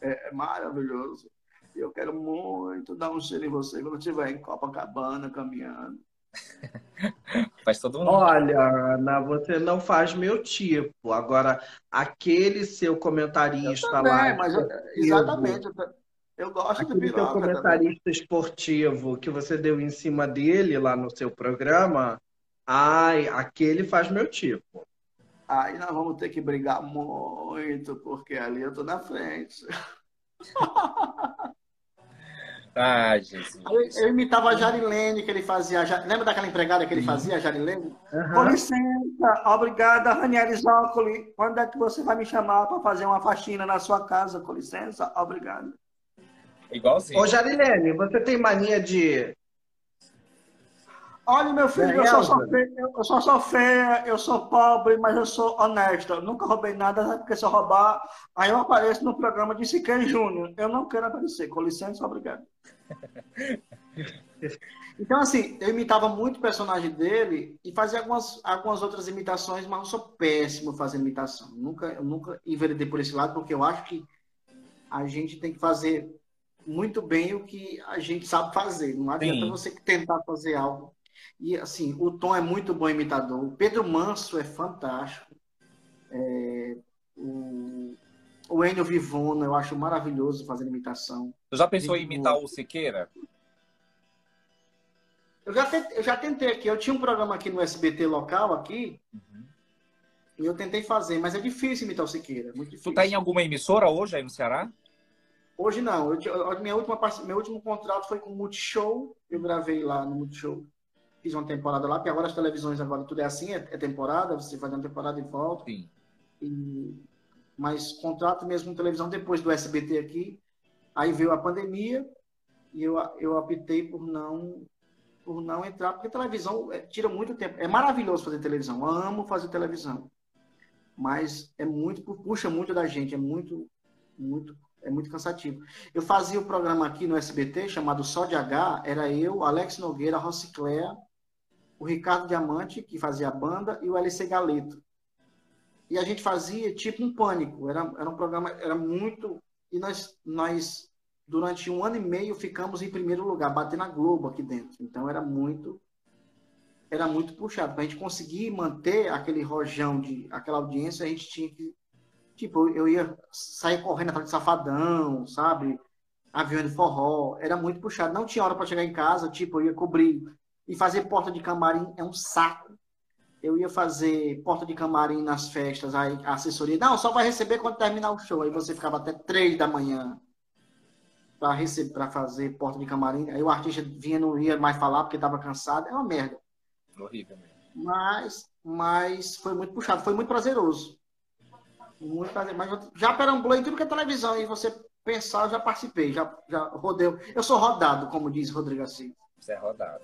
é, é maravilhoso. E eu quero muito dar um cheiro em você quando estiver em Copacabana caminhando. faz todo mundo. Olha, Ana, você não faz meu tipo. Agora, aquele seu comentarista também, lá. Mas eu, exatamente. Eu, eu gosto Aquele do Piroca. comentarista também. esportivo que você deu em cima dele lá no seu programa, ai, aquele faz meu tipo. Aí nós vamos ter que brigar muito, porque ali eu tô na frente. Ai, Jesus. Eu, eu, imitava a Jarilene, que ele fazia. Lembra daquela empregada que ele fazia, a Jarilene? Uhum. Com licença, obrigada, Ranieri Zócoli. Quando é que você vai me chamar para fazer uma faxina na sua casa? Com licença, obrigado. Igualzinho. Ô, Jarilene, você tem mania de. Olha, meu filho, eu só, sou feia, eu só sou feia, eu sou pobre, mas eu sou honesta. Nunca roubei nada, porque se eu roubar, aí eu apareço no programa de Siquei Júnior. Eu não quero aparecer. Com licença, obrigado. Então, assim, eu imitava muito o personagem dele e fazia algumas, algumas outras imitações, mas eu sou péssimo fazendo imitação. Nunca, eu nunca enveredei por esse lado, porque eu acho que a gente tem que fazer muito bem o que a gente sabe fazer. Não adianta Sim. você tentar fazer algo. E assim, o Tom é muito bom imitador. O Pedro Manso é fantástico. É, o, o Enio Vivona, eu acho maravilhoso fazendo imitação. Você já pensou em imitar o Siqueira? Eu já, tentei, eu já tentei aqui. Eu tinha um programa aqui no SBT local aqui. Uhum. E eu tentei fazer, mas é difícil imitar o Siqueira. É muito difícil. Tu tá em alguma emissora hoje aí no Ceará? Hoje não. Eu, minha última, meu último contrato foi com o Multishow. Eu gravei lá no Multishow. Fiz uma temporada lá, porque agora as televisões agora tudo é assim, é, é temporada, você faz uma temporada e volta. Sim. E, mas contrato mesmo com televisão depois do SBT aqui. Aí veio a pandemia e eu, eu optei por não por não entrar, porque televisão é, tira muito tempo. É maravilhoso fazer televisão, eu amo fazer televisão. Mas é muito, puxa muito da gente, é muito, muito, é muito cansativo. Eu fazia o programa aqui no SBT chamado Só de H, era eu, Alex Nogueira, Rossicléa, o Ricardo Diamante, que fazia a banda, e o LC Galeto. E a gente fazia tipo um pânico, era, era um programa, era muito. E nós, nós durante um ano e meio ficamos em primeiro lugar, batendo a Globo aqui dentro. Então era muito era muito puxado. Para a gente conseguir manter aquele rojão de aquela audiência, a gente tinha que tipo, eu ia sair correndo atrás de safadão, sabe? Avião de forró, era muito puxado. Não tinha hora para chegar em casa, tipo, eu ia cobrir e fazer porta de camarim é um saco. Eu ia fazer porta de camarim nas festas, aí a assessoria, não, só vai receber quando terminar o show. Aí você ficava até três da manhã para receber, para fazer porta de camarim. Aí o artista vinha não ia mais falar porque estava cansado. É uma merda. Horrível mesmo. Mas, mas foi muito puxado, foi muito prazeroso. Muito prazeroso. Mas já perambulei tudo que é televisão e você pensar, eu já participei, já, já rodei. Eu sou rodado, como diz Rodrigo Assis. Você é rodado.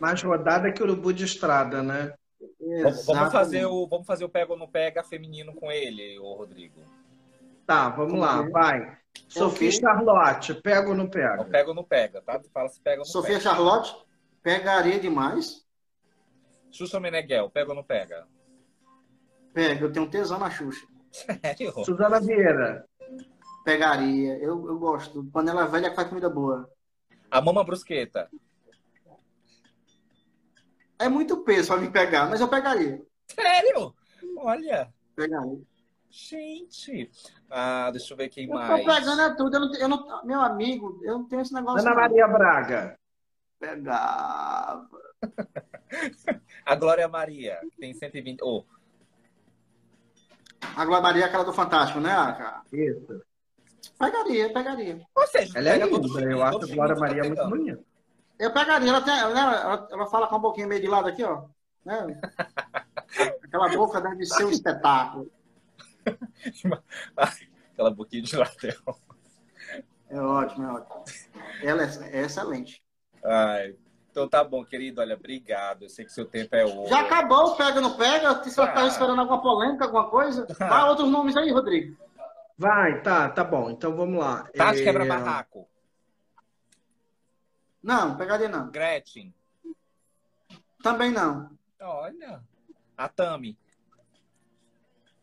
Mais rodada que urubu de estrada, né? Vamos fazer o vamos fazer o pega ou não pega feminino com ele, o Rodrigo. Tá, vamos lá, vai. Sofia Charlotte, pega ou não pega? Não pega ou não pega, tá? Tu fala se pega ou não Sofia pega. Charlotte, pegaria demais. Xuxa Meneghel, pega ou não pega? Pega, eu tenho tesão na Xuxa. Sério? Suzana Vieira. Pegaria, eu, eu gosto. Panela velha que faz comida boa. A Mama Brusqueta. É muito peso pra me pegar, mas eu pegaria. Sério? Olha. Pegaria. Gente. Ah, deixa eu ver quem eu mais. Eu tô pegando é tudo. Eu não, eu não, meu amigo, eu não tenho esse negócio. Ana Maria Braga. Pegava. A Glória Maria, que tem 120. Oh. A Glória Maria é aquela do Fantástico, né, cara? Isso. Pegaria, pegaria. Ou seja, ela é linda. Eu acho a Glória Maria tá muito bonita. Eu pegaria, ela, tem, ela, ela fala com um pouquinho meio de lado aqui, ó. Né? Aquela boca deve ser um espetáculo. Aquela boquinha de lateral. É ótimo, é ótimo. Ela é, é excelente. Ai, então tá bom, querido. Olha, obrigado. Eu sei que seu tempo é hoje. Já acabou o Pega não Pega? Você ah. tá esperando alguma polêmica, alguma coisa? Vai outros nomes aí, Rodrigo. Vai, tá, tá bom. Então vamos lá. Tati é... quebra barraco. Não, pegaria não. Gretchen. Também não. Olha. A Tami.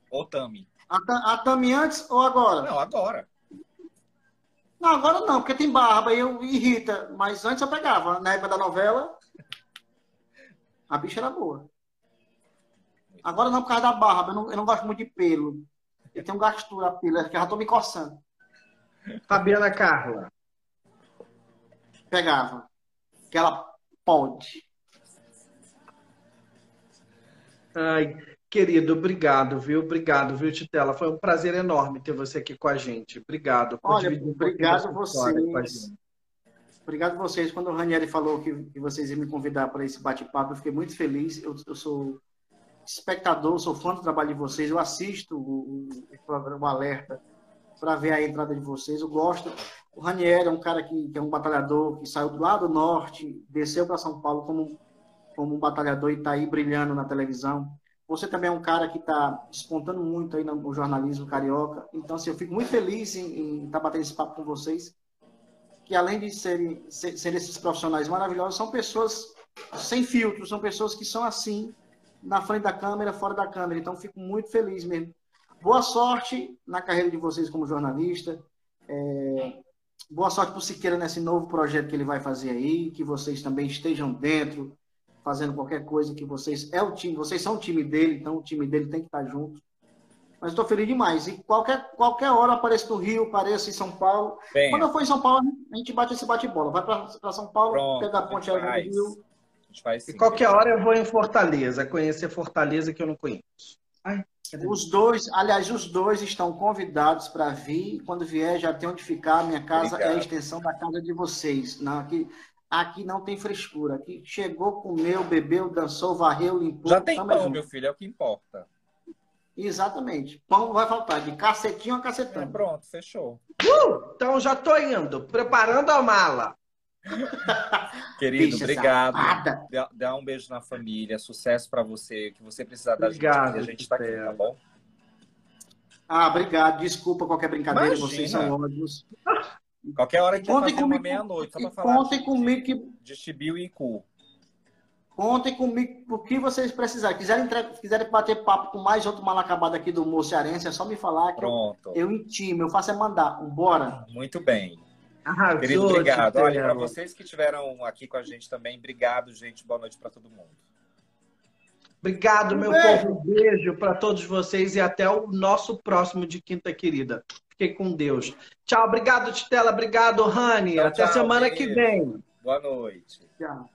Ou Tami. A, a Tami antes ou agora? Não, agora. Não, agora não, porque tem barba e eu irrita. Mas antes eu pegava. Na época da novela, a bicha era boa. Agora não por causa da barba. Eu não, eu não gosto muito de pelo. Eu tenho gastura a pila, que eu já tô me coçando. Fabiana Carla. Pegava. Que ela pode. Ai, querido, obrigado, viu? Obrigado, viu, Titela? Foi um prazer enorme ter você aqui com a gente. Obrigado por Olha, obrigado vocês. Obrigado vocês. Quando o Ranieri falou que, que vocês iam me convidar para esse bate-papo, eu fiquei muito feliz. Eu, eu, sou espectador, sou fã do trabalho de vocês. Eu assisto o, o programa Alerta para ver a entrada de vocês. Eu gosto. O Ranieri é um cara que, que é um batalhador que saiu do lado norte, desceu para São Paulo como como um batalhador e está aí brilhando na televisão. Você também é um cara que está despontando muito aí no jornalismo carioca. Então, assim, eu fico muito feliz em estar tá batendo esse papo com vocês, que além de serem, serem esses profissionais maravilhosos, são pessoas sem filtro, são pessoas que são assim, na frente da câmera, fora da câmera. Então, fico muito feliz mesmo. Boa sorte na carreira de vocês como jornalista. É... Boa sorte para o Siqueira nesse novo projeto que ele vai fazer aí, que vocês também estejam dentro, fazendo qualquer coisa que vocês é o time, vocês são o time dele, então o time dele tem que estar junto. Mas estou feliz demais. E qualquer, qualquer hora apareça no Rio, apareça em São Paulo. Bem, Quando eu for em São Paulo, a gente bate esse bate-bola. Vai para São Paulo, pronto, pega a ponte aérea do Rio. Faz, sim, e qualquer hora eu vou em Fortaleza, conhecer Fortaleza que eu não conheço. Ai, os dois, aliás, os dois estão convidados para vir. Quando vier, já tem onde ficar. Minha casa Obrigado. é a extensão da casa de vocês. Não, aqui, aqui não tem frescura. Aqui chegou, comeu, bebeu, dançou, varreu, limpou. Já tem pão, junto. meu filho, é o que importa. Exatamente. Pão vai faltar, de cacetinho a cacetão. É, pronto, fechou. Uh, então já tô indo, preparando a mala. Querido, Bicha obrigado. Dá, dá, um beijo na família, sucesso para você, o que você precisar da obrigado, gente, a gente tá aqui, tá bom? Ah, obrigado. Desculpa qualquer brincadeira, Imagina. vocês são ódios. Qualquer hora que contem comigo, meia-noite, só pra falar. Contem comigo que... De Chibiu e Cu. Contem comigo o que vocês precisarem. Quiserem, quiserem bater papo com mais outro mal acabado aqui do Mocearense, é só me falar que Pronto. eu, eu intimo, eu faço é mandar. Bora. Muito bem. Arrasou, Querido, obrigado. Olha, para vocês que estiveram aqui com a gente também, obrigado, gente. Boa noite para todo mundo. Obrigado, um meu beijo. povo. Um beijo para todos vocês e até o nosso próximo de Quinta Querida. Fiquei com Deus. Tchau, obrigado, Titela. Obrigado, Rani. Até tchau, semana beijo. que vem. Boa noite. Tchau.